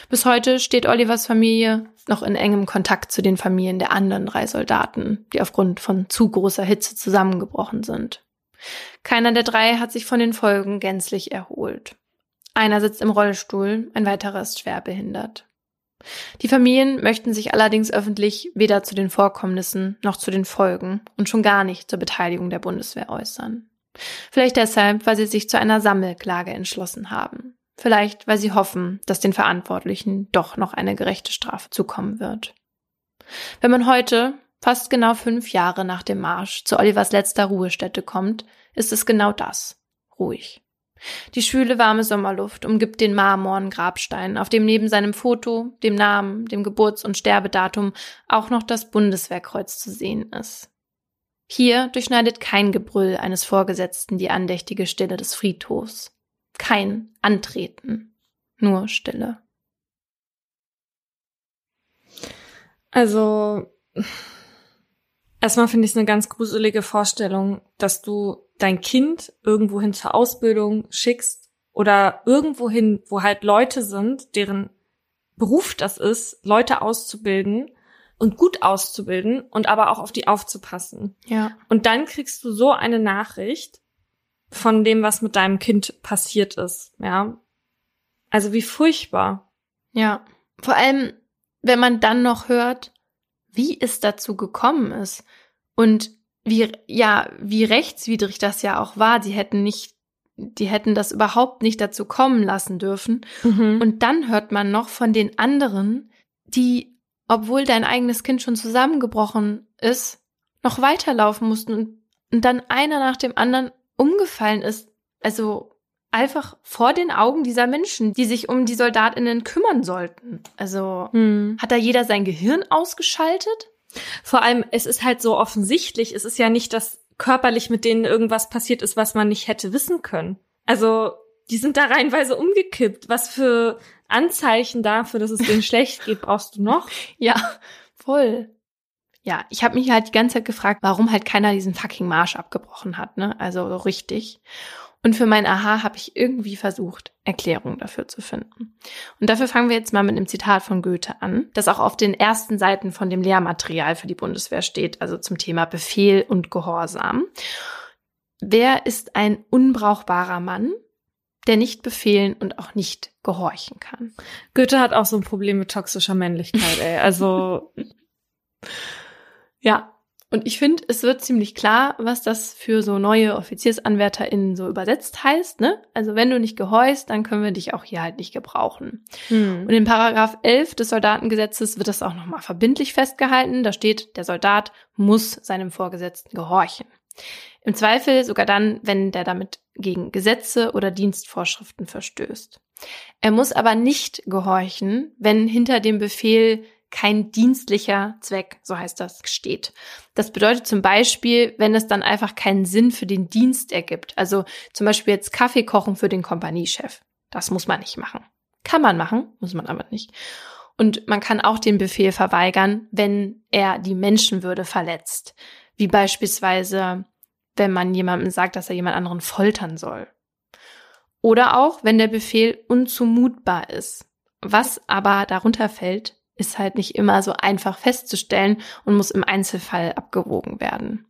Bis heute steht Olivers Familie noch in engem Kontakt zu den Familien der anderen drei Soldaten, die aufgrund von zu großer Hitze zusammengebrochen sind. Keiner der drei hat sich von den Folgen gänzlich erholt. Einer sitzt im Rollstuhl, ein weiterer ist schwer behindert. Die Familien möchten sich allerdings öffentlich weder zu den Vorkommnissen noch zu den Folgen und schon gar nicht zur Beteiligung der Bundeswehr äußern. Vielleicht deshalb, weil sie sich zu einer Sammelklage entschlossen haben. Vielleicht, weil sie hoffen, dass den Verantwortlichen doch noch eine gerechte Strafe zukommen wird. Wenn man heute, fast genau fünf Jahre nach dem Marsch, zu Olivers letzter Ruhestätte kommt, ist es genau das. Ruhig. Die schwüle, warme Sommerluft umgibt den marmornen Grabstein, auf dem neben seinem Foto, dem Namen, dem Geburts- und Sterbedatum auch noch das Bundeswehrkreuz zu sehen ist. Hier durchschneidet kein Gebrüll eines Vorgesetzten die andächtige Stille des Friedhofs. Kein Antreten, nur Stille. Also, erstmal finde ich es eine ganz gruselige Vorstellung, dass du dein Kind irgendwohin zur Ausbildung schickst oder irgendwohin, wo halt Leute sind, deren Beruf das ist, Leute auszubilden und gut auszubilden und aber auch auf die aufzupassen. Ja. Und dann kriegst du so eine Nachricht von dem, was mit deinem Kind passiert ist, ja. Also wie furchtbar. Ja. Vor allem, wenn man dann noch hört, wie es dazu gekommen ist. Und wie, ja, wie rechtswidrig das ja auch war, die hätten nicht, die hätten das überhaupt nicht dazu kommen lassen dürfen. Mhm. Und dann hört man noch von den anderen, die, obwohl dein eigenes Kind schon zusammengebrochen ist, noch weiterlaufen mussten und, und dann einer nach dem anderen umgefallen ist. Also einfach vor den Augen dieser Menschen, die sich um die Soldatinnen kümmern sollten. Also hm. hat da jeder sein Gehirn ausgeschaltet? Vor allem, es ist halt so offensichtlich, es ist ja nicht, dass körperlich mit denen irgendwas passiert ist, was man nicht hätte wissen können. Also, die sind da reinweise umgekippt. Was für Anzeichen dafür, dass es denen <laughs> schlecht geht, brauchst du noch? Ja, voll. Ja, ich habe mich halt die ganze Zeit gefragt, warum halt keiner diesen fucking Marsch abgebrochen hat, ne? Also so richtig. Und für mein Aha habe ich irgendwie versucht, Erklärungen dafür zu finden. Und dafür fangen wir jetzt mal mit einem Zitat von Goethe an, das auch auf den ersten Seiten von dem Lehrmaterial für die Bundeswehr steht, also zum Thema Befehl und Gehorsam. Wer ist ein unbrauchbarer Mann, der nicht befehlen und auch nicht gehorchen kann? Goethe hat auch so ein Problem mit toxischer Männlichkeit, ey. Also <laughs> ja, und ich finde, es wird ziemlich klar, was das für so neue OffiziersanwärterInnen so übersetzt heißt, ne? Also wenn du nicht gehorchst, dann können wir dich auch hier halt nicht gebrauchen. Hm. Und in Paragraph 11 des Soldatengesetzes wird das auch nochmal verbindlich festgehalten. Da steht, der Soldat muss seinem Vorgesetzten gehorchen. Im Zweifel sogar dann, wenn der damit gegen Gesetze oder Dienstvorschriften verstößt. Er muss aber nicht gehorchen, wenn hinter dem Befehl kein dienstlicher Zweck, so heißt das, steht. Das bedeutet zum Beispiel, wenn es dann einfach keinen Sinn für den Dienst ergibt. Also zum Beispiel jetzt Kaffee kochen für den Kompaniechef. Das muss man nicht machen. Kann man machen, muss man aber nicht. Und man kann auch den Befehl verweigern, wenn er die Menschenwürde verletzt. Wie beispielsweise, wenn man jemandem sagt, dass er jemand anderen foltern soll. Oder auch, wenn der Befehl unzumutbar ist. Was aber darunter fällt, ist halt nicht immer so einfach festzustellen und muss im Einzelfall abgewogen werden.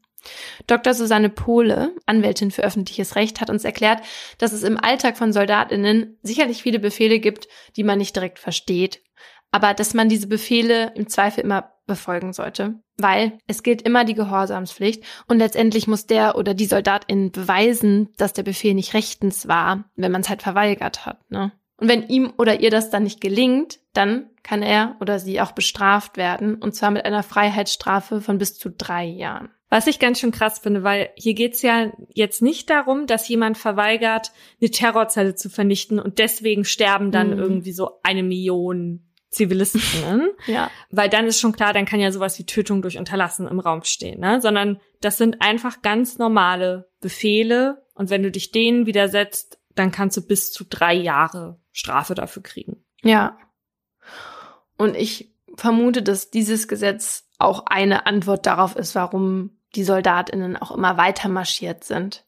Dr. Susanne Pohle, Anwältin für öffentliches Recht, hat uns erklärt, dass es im Alltag von Soldatinnen sicherlich viele Befehle gibt, die man nicht direkt versteht, aber dass man diese Befehle im Zweifel immer befolgen sollte, weil es gilt immer die Gehorsamspflicht und letztendlich muss der oder die Soldatin beweisen, dass der Befehl nicht rechtens war, wenn man es halt verweigert hat. Ne? Und wenn ihm oder ihr das dann nicht gelingt, dann kann er oder sie auch bestraft werden, und zwar mit einer Freiheitsstrafe von bis zu drei Jahren. Was ich ganz schön krass finde, weil hier geht's ja jetzt nicht darum, dass jemand verweigert, eine Terrorzelle zu vernichten und deswegen sterben dann mhm. irgendwie so eine Million Zivilisten. <laughs> Ja. Weil dann ist schon klar, dann kann ja sowas wie Tötung durch Unterlassen im Raum stehen, ne? Sondern das sind einfach ganz normale Befehle und wenn du dich denen widersetzt, dann kannst du bis zu drei Jahre Strafe dafür kriegen. Ja. Und ich vermute, dass dieses Gesetz auch eine Antwort darauf ist, warum die Soldatinnen auch immer weiter marschiert sind.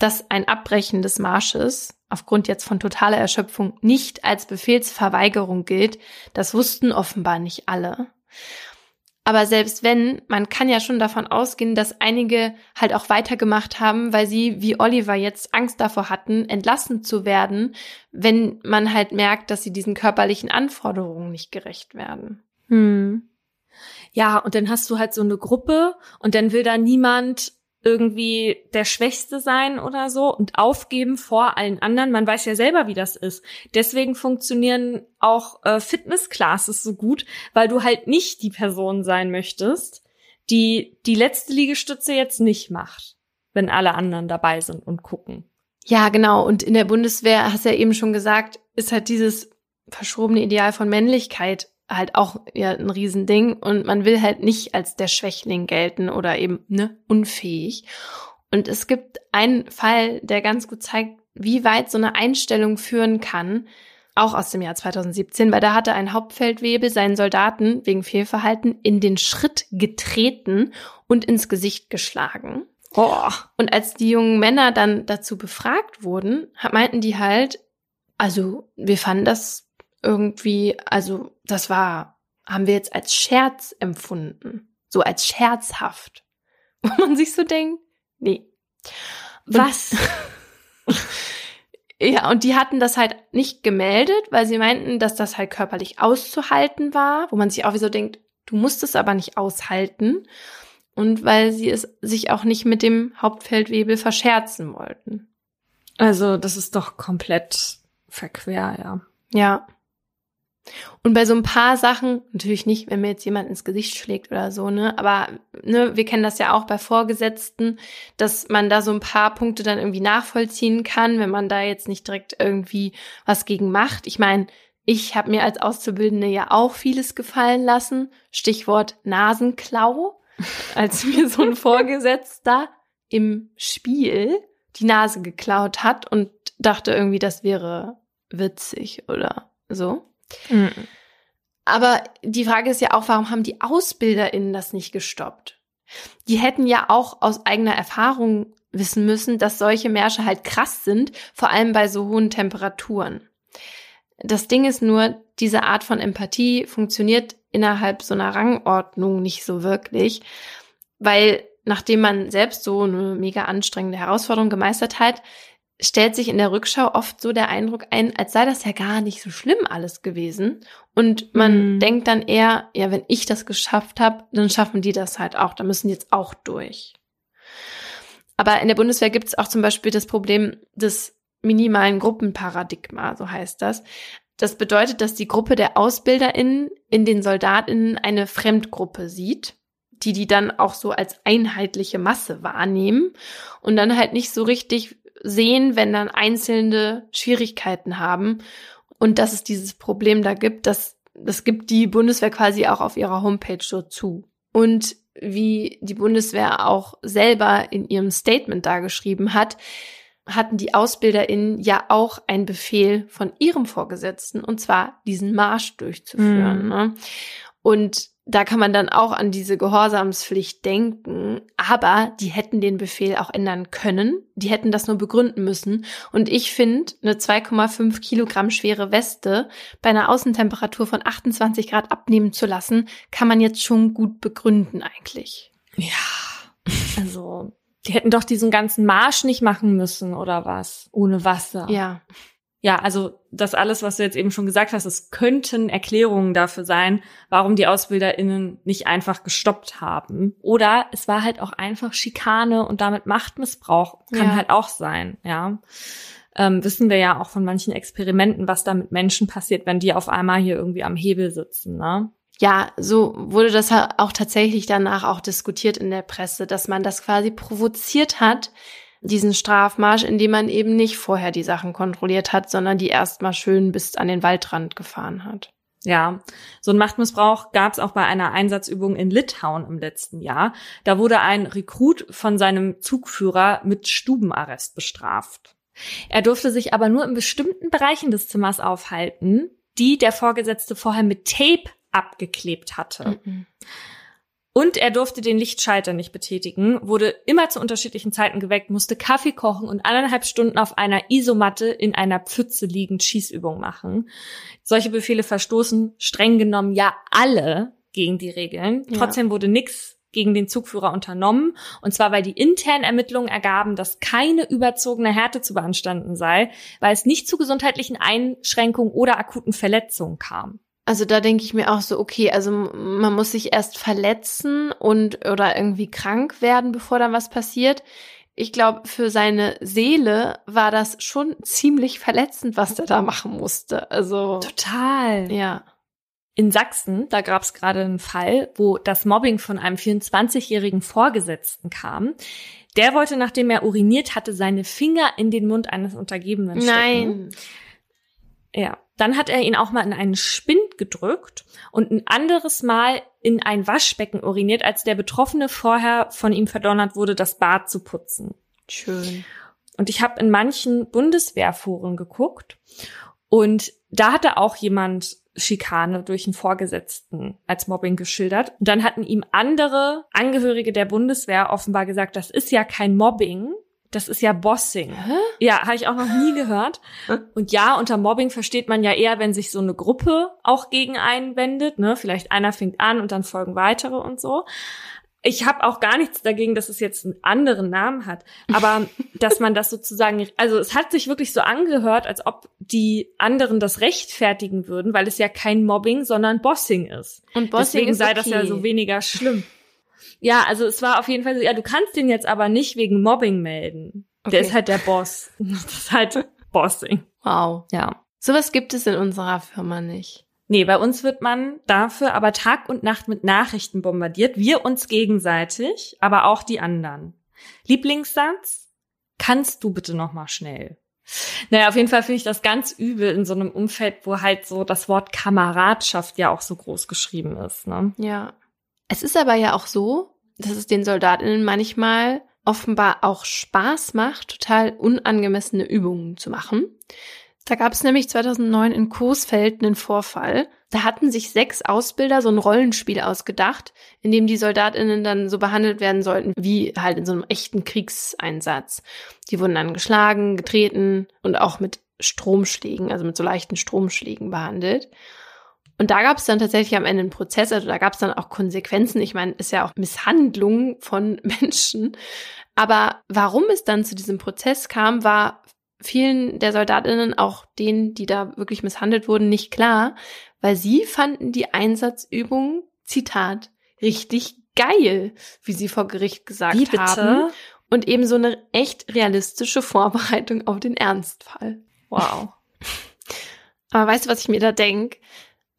Dass ein Abbrechen des Marsches aufgrund jetzt von totaler Erschöpfung nicht als Befehlsverweigerung gilt, das wussten offenbar nicht alle. Aber selbst wenn, man kann ja schon davon ausgehen, dass einige halt auch weitergemacht haben, weil sie, wie Oliver jetzt, Angst davor hatten, entlassen zu werden, wenn man halt merkt, dass sie diesen körperlichen Anforderungen nicht gerecht werden. Hm. Ja, und dann hast du halt so eine Gruppe und dann will da niemand irgendwie der Schwächste sein oder so und aufgeben vor allen anderen. Man weiß ja selber, wie das ist. Deswegen funktionieren auch äh, Fitnessclasses so gut, weil du halt nicht die Person sein möchtest, die die letzte Liegestütze jetzt nicht macht, wenn alle anderen dabei sind und gucken. Ja, genau. Und in der Bundeswehr, hast du ja eben schon gesagt, ist halt dieses verschrobene Ideal von Männlichkeit halt auch ja ein Riesending und man will halt nicht als der Schwächling gelten oder eben ne unfähig. Und es gibt einen Fall, der ganz gut zeigt, wie weit so eine Einstellung führen kann, auch aus dem Jahr 2017, weil da hatte ein Hauptfeldwebel seinen Soldaten wegen Fehlverhalten in den Schritt getreten und ins Gesicht geschlagen. Oh. Und als die jungen Männer dann dazu befragt wurden, meinten die halt, also wir fanden das irgendwie, also das war, haben wir jetzt als Scherz empfunden. So als scherzhaft. <laughs> Wo man sich so denkt, nee. Was? <laughs> ja, und die hatten das halt nicht gemeldet, weil sie meinten, dass das halt körperlich auszuhalten war, wo man sich auch wie so denkt, du musst es aber nicht aushalten. und weil sie es sich auch nicht mit dem Hauptfeldwebel verscherzen wollten. Also, das ist doch komplett verquer, ja. Ja. Und bei so ein paar Sachen, natürlich nicht, wenn mir jetzt jemand ins Gesicht schlägt oder so, ne, aber ne, wir kennen das ja auch bei Vorgesetzten, dass man da so ein paar Punkte dann irgendwie nachvollziehen kann, wenn man da jetzt nicht direkt irgendwie was gegen macht. Ich meine, ich habe mir als Auszubildende ja auch vieles gefallen lassen. Stichwort Nasenklau, als mir so ein <laughs> Vorgesetzter im Spiel die Nase geklaut hat und dachte irgendwie, das wäre witzig oder so. Mhm. Aber die Frage ist ja auch, warum haben die AusbilderInnen das nicht gestoppt? Die hätten ja auch aus eigener Erfahrung wissen müssen, dass solche Märsche halt krass sind, vor allem bei so hohen Temperaturen. Das Ding ist nur, diese Art von Empathie funktioniert innerhalb so einer Rangordnung nicht so wirklich, weil nachdem man selbst so eine mega anstrengende Herausforderung gemeistert hat, stellt sich in der Rückschau oft so der Eindruck ein, als sei das ja gar nicht so schlimm alles gewesen. Und man mhm. denkt dann eher, ja, wenn ich das geschafft habe, dann schaffen die das halt auch. Da müssen jetzt auch durch. Aber in der Bundeswehr gibt es auch zum Beispiel das Problem des minimalen Gruppenparadigma, so heißt das. Das bedeutet, dass die Gruppe der AusbilderInnen in den SoldatInnen eine Fremdgruppe sieht, die die dann auch so als einheitliche Masse wahrnehmen und dann halt nicht so richtig sehen, wenn dann Einzelne Schwierigkeiten haben und dass es dieses Problem da gibt, das, das gibt die Bundeswehr quasi auch auf ihrer Homepage so zu. Und wie die Bundeswehr auch selber in ihrem Statement dargeschrieben hat, hatten die AusbilderInnen ja auch einen Befehl von ihrem Vorgesetzten, und zwar diesen Marsch durchzuführen. Mhm. Ne? Und da kann man dann auch an diese Gehorsamspflicht denken, aber die hätten den Befehl auch ändern können. Die hätten das nur begründen müssen. Und ich finde, eine 2,5 Kilogramm schwere Weste bei einer Außentemperatur von 28 Grad abnehmen zu lassen, kann man jetzt schon gut begründen eigentlich. Ja, also die hätten doch diesen ganzen Marsch nicht machen müssen oder was? Ohne Wasser. Ja ja, also das alles, was du jetzt eben schon gesagt hast, es könnten Erklärungen dafür sein, warum die AusbilderInnen nicht einfach gestoppt haben. Oder es war halt auch einfach Schikane und damit Machtmissbrauch. Kann ja. halt auch sein, ja. Ähm, wissen wir ja auch von manchen Experimenten, was da mit Menschen passiert, wenn die auf einmal hier irgendwie am Hebel sitzen, ne? Ja, so wurde das auch tatsächlich danach auch diskutiert in der Presse, dass man das quasi provoziert hat, diesen Strafmarsch, indem man eben nicht vorher die Sachen kontrolliert hat, sondern die erstmal schön bis an den Waldrand gefahren hat. Ja, so ein Machtmissbrauch gab es auch bei einer Einsatzübung in Litauen im letzten Jahr. Da wurde ein Rekrut von seinem Zugführer mit Stubenarrest bestraft. Er durfte sich aber nur in bestimmten Bereichen des Zimmers aufhalten, die der Vorgesetzte vorher mit Tape abgeklebt hatte. Mhm. Und er durfte den Lichtschalter nicht betätigen, wurde immer zu unterschiedlichen Zeiten geweckt, musste Kaffee kochen und anderthalb Stunden auf einer Isomatte in einer Pfütze liegend Schießübung machen. Solche Befehle verstoßen streng genommen ja alle gegen die Regeln. Ja. Trotzdem wurde nichts gegen den Zugführer unternommen. Und zwar, weil die internen Ermittlungen ergaben, dass keine überzogene Härte zu beanstanden sei, weil es nicht zu gesundheitlichen Einschränkungen oder akuten Verletzungen kam. Also da denke ich mir auch so, okay, also man muss sich erst verletzen und oder irgendwie krank werden, bevor dann was passiert. Ich glaube, für seine Seele war das schon ziemlich verletzend, was der da machen musste. Also total. Ja. In Sachsen, da gab es gerade einen Fall, wo das Mobbing von einem 24-jährigen Vorgesetzten kam. Der wollte, nachdem er uriniert hatte, seine Finger in den Mund eines Untergebenen stecken. Nein. Ja. Dann hat er ihn auch mal in einen Spind gedrückt und ein anderes Mal in ein Waschbecken uriniert, als der Betroffene vorher von ihm verdonnert wurde, das Bad zu putzen. Schön. Und ich habe in manchen Bundeswehrforen geguckt und da hatte auch jemand Schikane durch einen Vorgesetzten als Mobbing geschildert. Und dann hatten ihm andere Angehörige der Bundeswehr offenbar gesagt, das ist ja kein Mobbing, das ist ja Bossing. Hä? Ja, habe ich auch noch nie gehört. <laughs> Und ja, unter Mobbing versteht man ja eher, wenn sich so eine Gruppe auch gegen einen wendet. Ne? Vielleicht einer fängt an und dann folgen weitere und so. Ich habe auch gar nichts dagegen, dass es jetzt einen anderen Namen hat. Aber <laughs> dass man das sozusagen, also es hat sich wirklich so angehört, als ob die anderen das rechtfertigen würden, weil es ja kein Mobbing, sondern Bossing ist. Und Bossing Deswegen ist sei okay. das ja so weniger schlimm. Ja, also es war auf jeden Fall so, ja, du kannst den jetzt aber nicht wegen Mobbing melden. Okay. Der ist halt der Boss. <laughs> Das ist halt Bossing. Wow. Ja. Sowas gibt es in unserer Firma nicht. Nee, bei uns wird man dafür aber Tag und Nacht mit Nachrichten bombardiert. Wir uns gegenseitig, aber auch die anderen. Lieblingssatz? Kannst du bitte noch mal schnell? Naja, auf jeden Fall finde ich das ganz übel in so einem Umfeld, wo halt so das Wort Kameradschaft ja auch so groß geschrieben ist. Ne? Ja. Es ist aber ja auch so, dass es den Soldatinnen manchmal offenbar auch Spaß macht, total unangemessene Übungen zu machen. Da gab es nämlich 2009 in Coesfeld einen Vorfall. Da hatten sich sechs Ausbilder so ein Rollenspiel ausgedacht, in dem die Soldatinnen dann so behandelt werden sollten wie halt in so einem echten Kriegseinsatz. Die wurden dann geschlagen, getreten und auch mit Stromschlägen, also mit so leichten Stromschlägen behandelt. Und da gab es dann tatsächlich am Ende einen Prozess, also da gab es dann auch Konsequenzen. Ich meine, ist ja auch Misshandlung von <laughs> Menschen. Aber warum es dann zu diesem Prozess kam, war vielen der Soldatinnen, auch denen, die da wirklich misshandelt wurden, nicht klar, weil sie fanden die Einsatzübung, Zitat, richtig geil, wie sie vor Gericht gesagt wie haben. Und eben so eine echt realistische Vorbereitung auf den Ernstfall. Wow. <laughs> Aber weißt du, was ich mir da denke?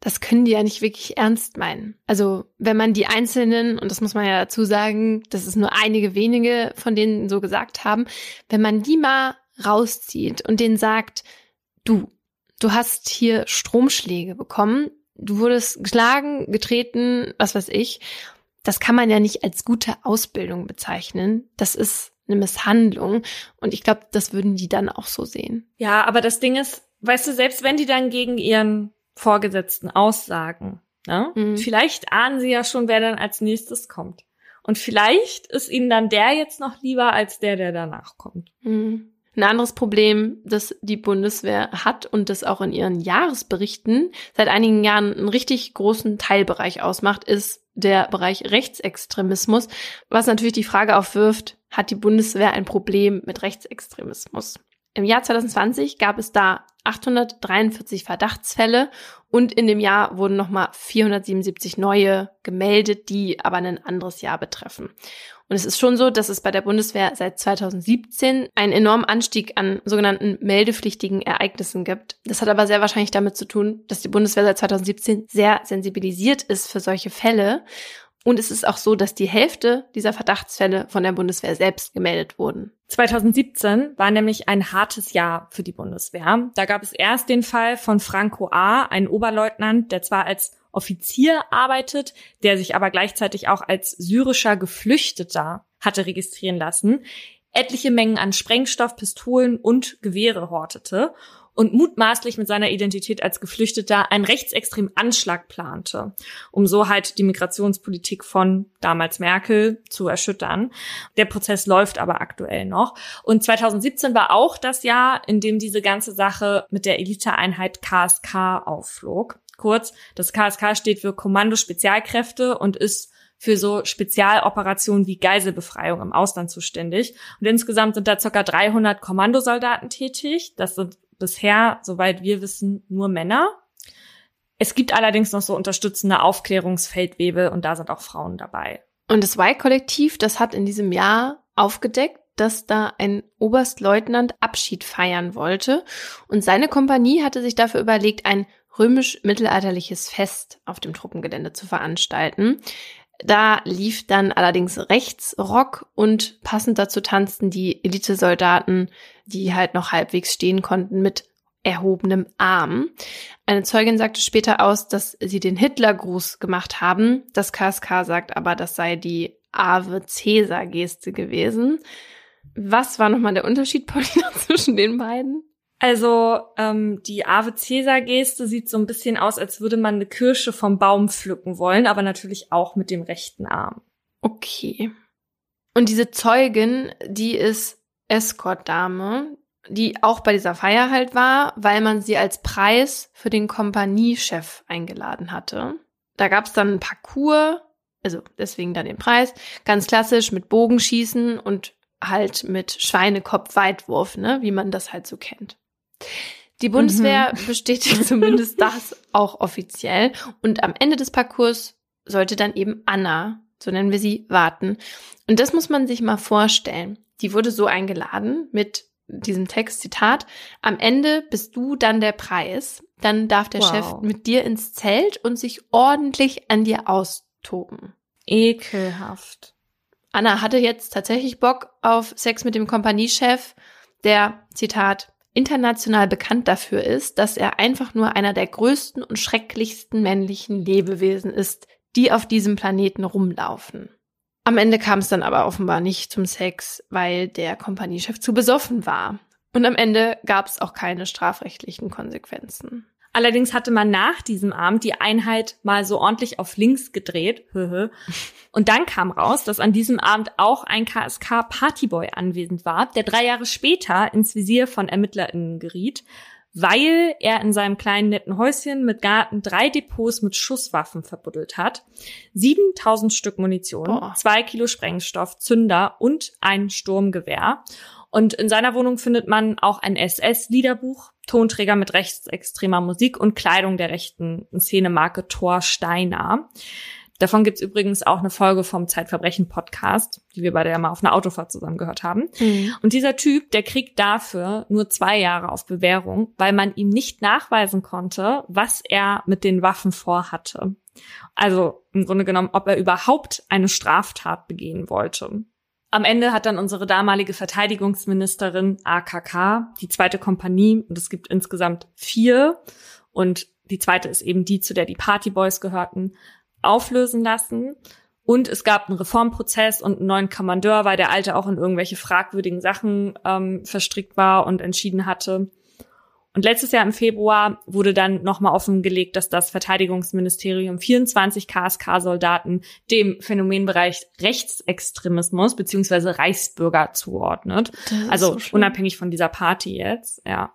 Das können die ja nicht wirklich ernst meinen. Also, wenn man die Einzelnen, und das muss man ja dazu sagen, das ist nur einige wenige von denen so gesagt haben, wenn man die mal rauszieht und denen sagt, du, du hast hier Stromschläge bekommen, du wurdest geschlagen, getreten, was weiß ich. Das kann man ja nicht als gute Ausbildung bezeichnen. Das ist eine Misshandlung. Und ich glaube, das würden die dann auch so sehen. Ja, aber das Ding ist, weißt du, selbst wenn die dann gegen ihren Vorgesetzten aussagen, ne, mhm. vielleicht ahnen sie ja schon, wer dann als nächstes kommt. Und vielleicht ist ihnen dann der jetzt noch lieber als der, der danach kommt. Mhm. Ein anderes Problem, das die Bundeswehr hat und das auch in ihren Jahresberichten seit einigen Jahren einen richtig großen Teilbereich ausmacht, ist der Bereich Rechtsextremismus, was natürlich die Frage aufwirft, hat die Bundeswehr ein Problem mit Rechtsextremismus? Im Jahr 2020 gab es da 843 Verdachtsfälle und in dem Jahr wurden nochmal 477 neue gemeldet, die aber ein anderes Jahr betreffen. Und es ist schon so, dass es bei der Bundeswehr seit 2017 einen enormen Anstieg an sogenannten meldepflichtigen Ereignissen gibt. Das hat aber sehr wahrscheinlich damit zu tun, dass die Bundeswehr seit 2017 sehr sensibilisiert ist für solche Fälle. Und es ist auch so, dass die Hälfte dieser Verdachtsfälle von der Bundeswehr selbst gemeldet wurden. 2017 war nämlich ein hartes Jahr für die Bundeswehr. Da gab es erst den Fall von Franco A., ein Oberleutnant, der zwar als Offizier arbeitet, der sich aber gleichzeitig auch als syrischer Geflüchteter hatte registrieren lassen, etliche Mengen an Sprengstoff, Pistolen und Gewehre hortete und mutmaßlich mit seiner Identität als Geflüchteter einen rechtsextremen Anschlag plante, um so halt die Migrationspolitik von damals Merkel zu erschüttern. Der Prozess läuft aber aktuell noch. Und 2017 war auch das Jahr, in dem diese ganze Sache mit der Eliteeinheit KSK aufflog. Kurz, das KSK steht für Kommando Spezialkräfte und ist für so Spezialoperationen wie Geiselbefreiung im Ausland zuständig. Und insgesamt sind da ca. 300 Kommandosoldaten tätig. Das sind bisher, soweit wir wissen, nur Männer. Es gibt allerdings noch so unterstützende Aufklärungsfeldwebel und da sind auch Frauen dabei. Und das Y-Kollektiv, das hat in diesem Jahr aufgedeckt, dass da ein Oberstleutnant Abschied feiern wollte. Und seine Kompanie hatte sich dafür überlegt, ein römisch-mittelalterliches Fest auf dem Truppengelände zu veranstalten. Da lief dann allerdings Rechtsrock und passend dazu tanzten die Elitesoldaten, die halt noch halbwegs stehen konnten, mit erhobenem Arm. Eine Zeugin sagte später aus, dass sie den Hitlergruß gemacht haben. Das KSK sagt aber, das sei die Ave Caesar Geste gewesen. Was war nochmal der Unterschied, <laughs> Paulina, zwischen den beiden? Also ähm, die Ave Caesar Geste sieht so ein bisschen aus, als würde man eine Kirsche vom Baum pflücken wollen, aber natürlich auch mit dem rechten Arm. Okay. Und diese Zeugin, die ist Escort-Dame, die auch bei dieser Feier halt war, weil man sie als Preis für den Kompaniechef eingeladen hatte. Da gab es dann ein Parcours, also deswegen dann den Preis, ganz klassisch mit Bogenschießen und halt mit Schweinekopf-Weitwurf, ne, wie man das halt so kennt. Die Bundeswehr mhm. bestätigt zumindest <laughs> das auch offiziell. Und am Ende des Parcours sollte dann eben Anna so nennen wir sie, warten. Und das muss man sich mal vorstellen. Die wurde so eingeladen mit diesem Text, Zitat, am Ende bist du dann der Preis, dann darf der wow. Chef mit dir ins Zelt und sich ordentlich an dir austoben. Ekelhaft. Anna hatte jetzt tatsächlich Bock auf Sex mit dem Kompaniechef, der, Zitat, international bekannt dafür ist, dass er einfach nur einer der größten und schrecklichsten männlichen Lebewesen ist, die auf diesem Planeten rumlaufen. Am Ende kam es dann aber offenbar nicht zum Sex, weil der Kompaniechef zu besoffen war. Und am Ende gab es auch keine strafrechtlichen Konsequenzen. Allerdings hatte man nach diesem Abend die Einheit mal so ordentlich auf links gedreht. Und dann kam raus, dass an diesem Abend auch ein KSK Partyboy anwesend war, der drei Jahre später ins Visier von ErmittlerInnen geriet weil er in seinem kleinen netten Häuschen mit Garten drei Depots mit Schusswaffen verbuddelt hat, 7000 Stück Munition, oh. zwei Kilo Sprengstoff, Zünder und ein Sturmgewehr. Und in seiner Wohnung findet man auch ein SS-Liederbuch, Tonträger mit rechtsextremer Musik und Kleidung der rechten Szenemarke Thor Steiner. Davon gibt's übrigens auch eine Folge vom Zeitverbrechen-Podcast, die wir beide ja mal auf einer Autofahrt zusammen gehört haben. Mhm. Und dieser Typ, der kriegt dafür nur zwei Jahre auf Bewährung, weil man ihm nicht nachweisen konnte, was er mit den Waffen vorhatte. Also im Grunde genommen, ob er überhaupt eine Straftat begehen wollte. Am Ende hat dann unsere damalige Verteidigungsministerin AKK die zweite Kompanie, und es gibt insgesamt vier, und die zweite ist eben die, zu der die Partyboys gehörten, auflösen lassen. Und es gab einen Reformprozess und einen neuen Kommandeur, weil der alte auch in irgendwelche fragwürdigen Sachen ähm, verstrickt war und entschieden hatte. Und letztes Jahr im Februar wurde dann nochmal offengelegt, dass das Verteidigungsministerium 24 KSK-Soldaten dem Phänomenbereich Rechtsextremismus beziehungsweise Reichsbürger zuordnet. Also so unabhängig von dieser Party jetzt, ja.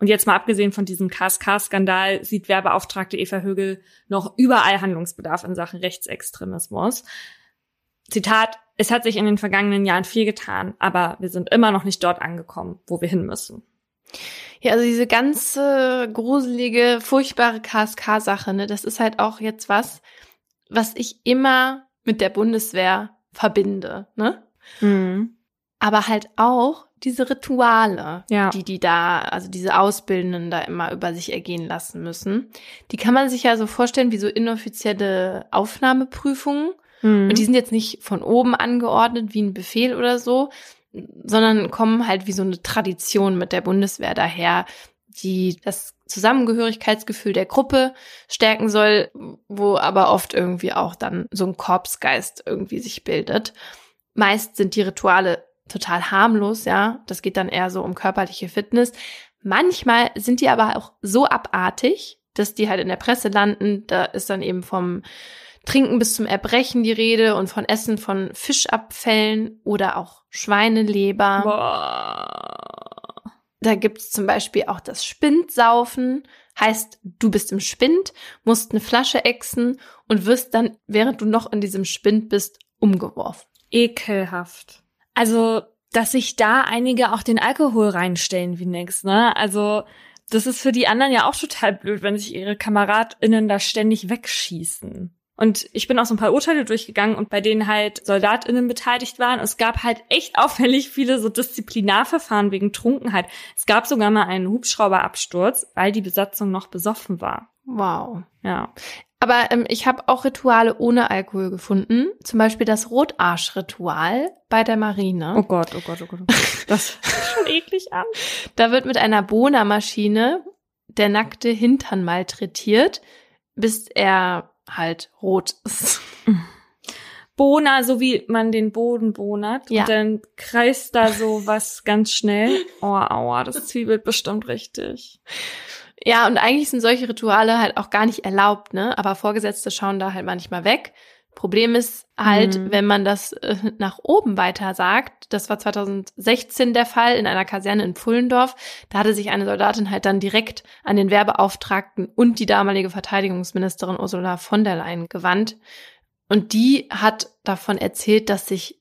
Und jetzt mal abgesehen von diesem KSK-Skandal sieht Werbeauftragte Eva Högel noch überall Handlungsbedarf in Sachen Rechtsextremismus. Zitat, es hat sich in den vergangenen Jahren viel getan, aber wir sind immer noch nicht dort angekommen, wo wir hin müssen. Ja, also diese ganze gruselige, furchtbare KSK-Sache, ne, das ist halt auch jetzt was, was ich immer mit der Bundeswehr verbinde, ne? Mhm. Aber halt auch diese Rituale, ja. die die da, also diese Ausbildenden da immer über sich ergehen lassen müssen. Die kann man sich ja so vorstellen wie so inoffizielle Aufnahmeprüfungen. Mhm. Und die sind jetzt nicht von oben angeordnet wie ein Befehl oder so, sondern kommen halt wie so eine Tradition mit der Bundeswehr daher, die das Zusammengehörigkeitsgefühl der Gruppe stärken soll, wo aber oft irgendwie auch dann so ein Korpsgeist irgendwie sich bildet. Meist sind die Rituale total harmlos, ja. Das geht dann eher so um körperliche Fitness. Manchmal sind die aber auch so abartig, dass die halt in der Presse landen. Da ist dann eben vom Trinken bis zum Erbrechen die Rede und von Essen von Fischabfällen oder auch Schweineleber. Boah. Da gibt's zum Beispiel auch das Spindsaufen. Heißt, du bist im Spind, musst eine Flasche exen und wirst dann, während du noch in diesem Spind bist, umgeworfen. Ekelhaft. Also, dass sich da einige auch den Alkohol reinstellen wie nix, ne? Also, das ist für die anderen ja auch total blöd, wenn sich ihre KameradInnen da ständig wegschießen. Und ich bin auch so ein paar Urteile durchgegangen und bei denen halt SoldatInnen beteiligt waren. Es gab halt echt <laughs> auffällig viele so Disziplinarverfahren wegen Trunkenheit. Es gab sogar mal einen Hubschrauberabsturz, weil die Besatzung noch besoffen war. Wow. Ja. Aber ähm, ich habe auch Rituale ohne Alkohol gefunden. Zum Beispiel das Rotarsch-Ritual bei der Marine. Oh Gott, oh Gott, oh Gott. Oh. Das <laughs> schon eklig an. Da wird mit einer Bohnermaschine der nackte Hintern malträtiert, bis er halt rot ist. Bohner, so wie man den Boden bohnert. Ja. Und dann kreist da so was ganz schnell. Oh, aua, das <laughs> zwiebelt bestimmt richtig. Ja, und eigentlich sind solche Rituale halt auch gar nicht erlaubt, ne? Aber Vorgesetzte schauen da halt manchmal weg. Problem ist halt, mhm. wenn man das äh, nach oben weiter sagt, das war 2016 der Fall in einer Kaserne in Pfullendorf, da hatte sich eine Soldatin halt dann direkt an den Werbeauftragten und die damalige Verteidigungsministerin Ursula von der Leyen gewandt. Und die hat davon erzählt, dass sich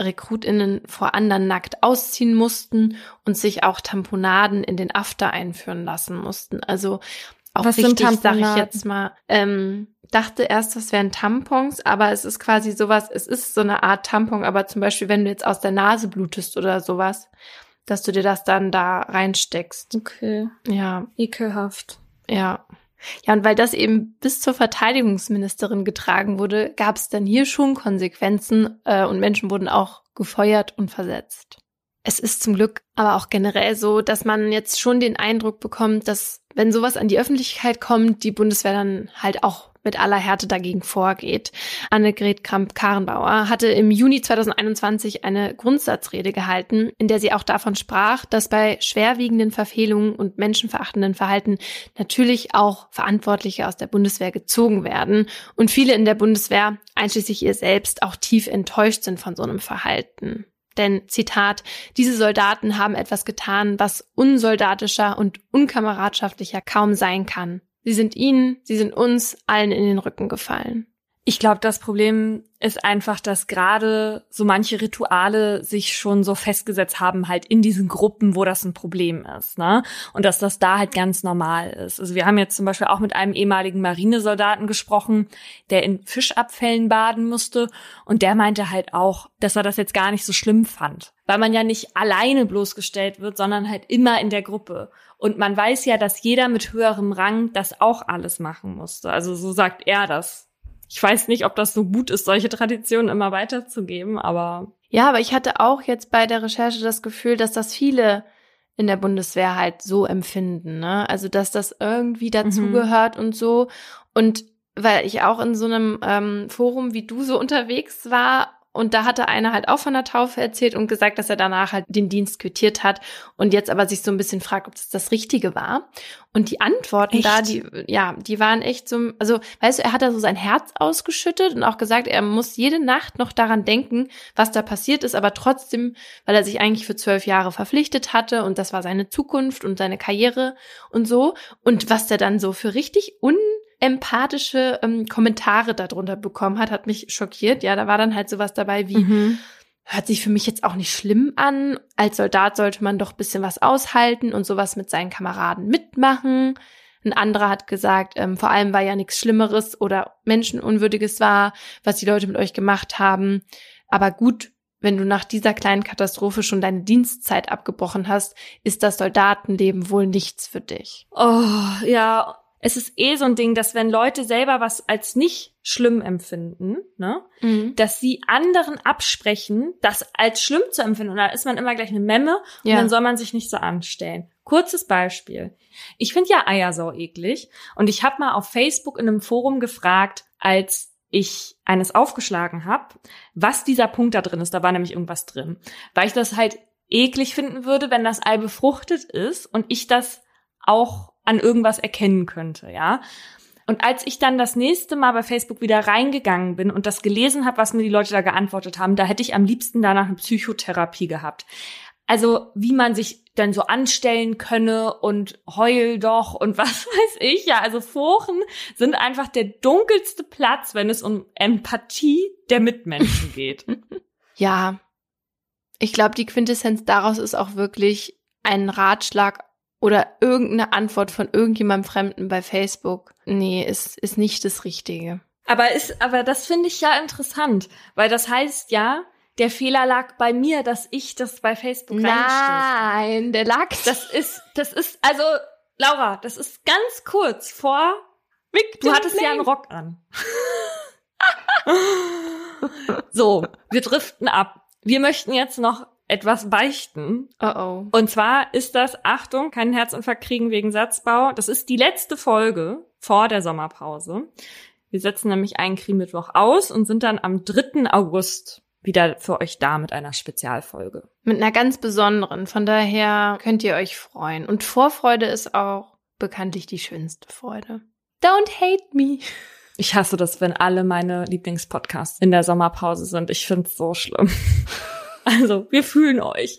RekrutInnen vor anderen nackt ausziehen mussten und sich auch Tamponaden in den After einführen lassen mussten. Also auch Was wichtig, sag ich jetzt mal, ähm, dachte erst, das wären Tampons, aber es ist quasi sowas, es ist so eine Art Tampon, aber zum Beispiel, wenn du jetzt aus der Nase blutest oder sowas, dass du dir das dann da reinsteckst. Okay. Ja. Ekelhaft. Ja. Ja, und weil das eben bis zur Verteidigungsministerin getragen wurde, gab es dann hier schon Konsequenzen äh, und Menschen wurden auch gefeuert und versetzt. Es ist zum Glück aber auch generell so, dass man jetzt schon den Eindruck bekommt, dass wenn sowas an die Öffentlichkeit kommt, die Bundeswehr dann halt auch mit aller Härte dagegen vorgeht. Annegret Kramp-Karrenbauer hatte im Juni 2021 eine Grundsatzrede gehalten, in der sie auch davon sprach, dass bei schwerwiegenden Verfehlungen und menschenverachtenden Verhalten natürlich auch Verantwortliche aus der Bundeswehr gezogen werden und viele in der Bundeswehr, einschließlich ihr selbst, auch tief enttäuscht sind von so einem Verhalten. Denn, Zitat, diese Soldaten haben etwas getan, was unsoldatischer und unkameradschaftlicher kaum sein kann. Sie sind ihnen, sie sind uns allen in den Rücken gefallen. Ich glaube, das Problem ist einfach, dass gerade so manche Rituale sich schon so festgesetzt haben, halt in diesen Gruppen, wo das ein Problem ist, ne? Und dass das da halt ganz normal ist. Also wir haben jetzt zum Beispiel auch mit einem ehemaligen Marinesoldaten gesprochen, der in Fischabfällen baden musste und der meinte halt auch, dass er das jetzt gar nicht so schlimm fand. Weil man ja nicht alleine bloßgestellt wird, sondern halt immer in der Gruppe. Und man weiß ja, dass jeder mit höherem Rang das auch alles machen musste. Also so sagt er das ich weiß nicht, ob das so gut ist, solche <laughs> Traditionen immer weiterzugeben, aber. Ja, aber ich hatte auch jetzt bei der Recherche das Gefühl, dass das viele in der Bundeswehr halt so empfinden, ne? Also, dass das irgendwie mhm. dazugehört mhm. und so. Und weil ich auch in so einem ähm, Forum wie du so unterwegs war und da hatte einer halt auch von der Taufe erzählt und gesagt, dass er danach halt den Dienst quittiert hat und jetzt aber sich so ein bisschen fragt, ob das das Richtige war. Und die Antworten echt? da, die, ja, die waren echt so, also, weißt du, er hat da so sein Herz ausgeschüttet und auch gesagt, er muss jede Nacht noch daran denken, was da passiert ist, aber trotzdem, weil er sich eigentlich für zwölf Jahre verpflichtet hatte und das war seine Zukunft und seine Karriere und so. Und was der dann so für richtig un empathische ähm, Kommentare darunter bekommen hat, hat mich schockiert. Ja, da war dann halt sowas dabei wie, mhm. hört sich für mich jetzt auch nicht schlimm an. Als Soldat sollte man doch bisschen was aushalten und sowas mit seinen Kameraden mitmachen. Ein anderer hat gesagt, ähm, vor allem weil ja nichts Schlimmeres oder Menschenunwürdiges war, was die Leute mit euch gemacht haben. Aber gut, wenn du nach dieser kleinen Katastrophe schon deine Dienstzeit abgebrochen hast, ist das Soldatenleben wohl nichts für dich. Oh, ja, es ist eh so ein Ding, dass wenn Leute selber was als nicht schlimm empfinden, ne, mhm. dass sie anderen absprechen, das als schlimm zu empfinden. Und da ist man immer gleich eine Memme und dann soll man sich nicht so anstellen. Kurzes Beispiel. Ich finde ja Eier so eklig und ich habe mal auf Facebook in einem Forum gefragt, als ich eines aufgeschlagen habe, was dieser Punkt da drin ist. Da war nämlich irgendwas drin. Weil ich das halt eklig finden würde, wenn das Ei befruchtet ist und ich das auch an irgendwas erkennen könnte, ja. Und als ich dann das nächste Mal bei Facebook wieder reingegangen bin und das gelesen habe, was mir die Leute da geantwortet haben, da hätte ich am liebsten danach eine Psychotherapie gehabt. Also wie man sich denn so anstellen könne und heul doch und <laughs> was weiß ich. Ja, also Foren sind einfach der dunkelste Platz, wenn es um Empathie der Mitmenschen geht. <laughs> ja, ich glaube, die Quintessenz daraus ist auch wirklich ein Ratschlag oder irgendeine Antwort von irgendjemandem Fremden bei Facebook. Nee, ist, ist nicht das Richtige. Aber ist, aber das finde ich ja interessant, weil das heißt ja, der Fehler lag bei mir, dass ich das bei Facebook Nein, der lag. Das ist, das ist, also, Laura, das ist ganz kurz vor. Victim du hattest Blame. ja einen Rock an. <laughs> so, wir driften ab. Wir möchten jetzt noch etwas beichten. Oh oh. Und zwar ist das, Achtung, keinen Herzinfarkt kriegen wegen Satzbau. Das ist die letzte Folge vor der Sommerpause. Wir setzen nämlich einen Krimittwoch aus und sind dann am 3. August wieder für euch da mit einer Spezialfolge. Mit einer ganz besonderen. Von daher könnt ihr euch freuen. Und Vorfreude ist auch bekanntlich die schönste Freude. Don't hate me. Ich hasse das, wenn alle meine Lieblingspodcasts in der Sommerpause sind. Ich find's so schlimm. <laughs> Also, wir fühlen euch.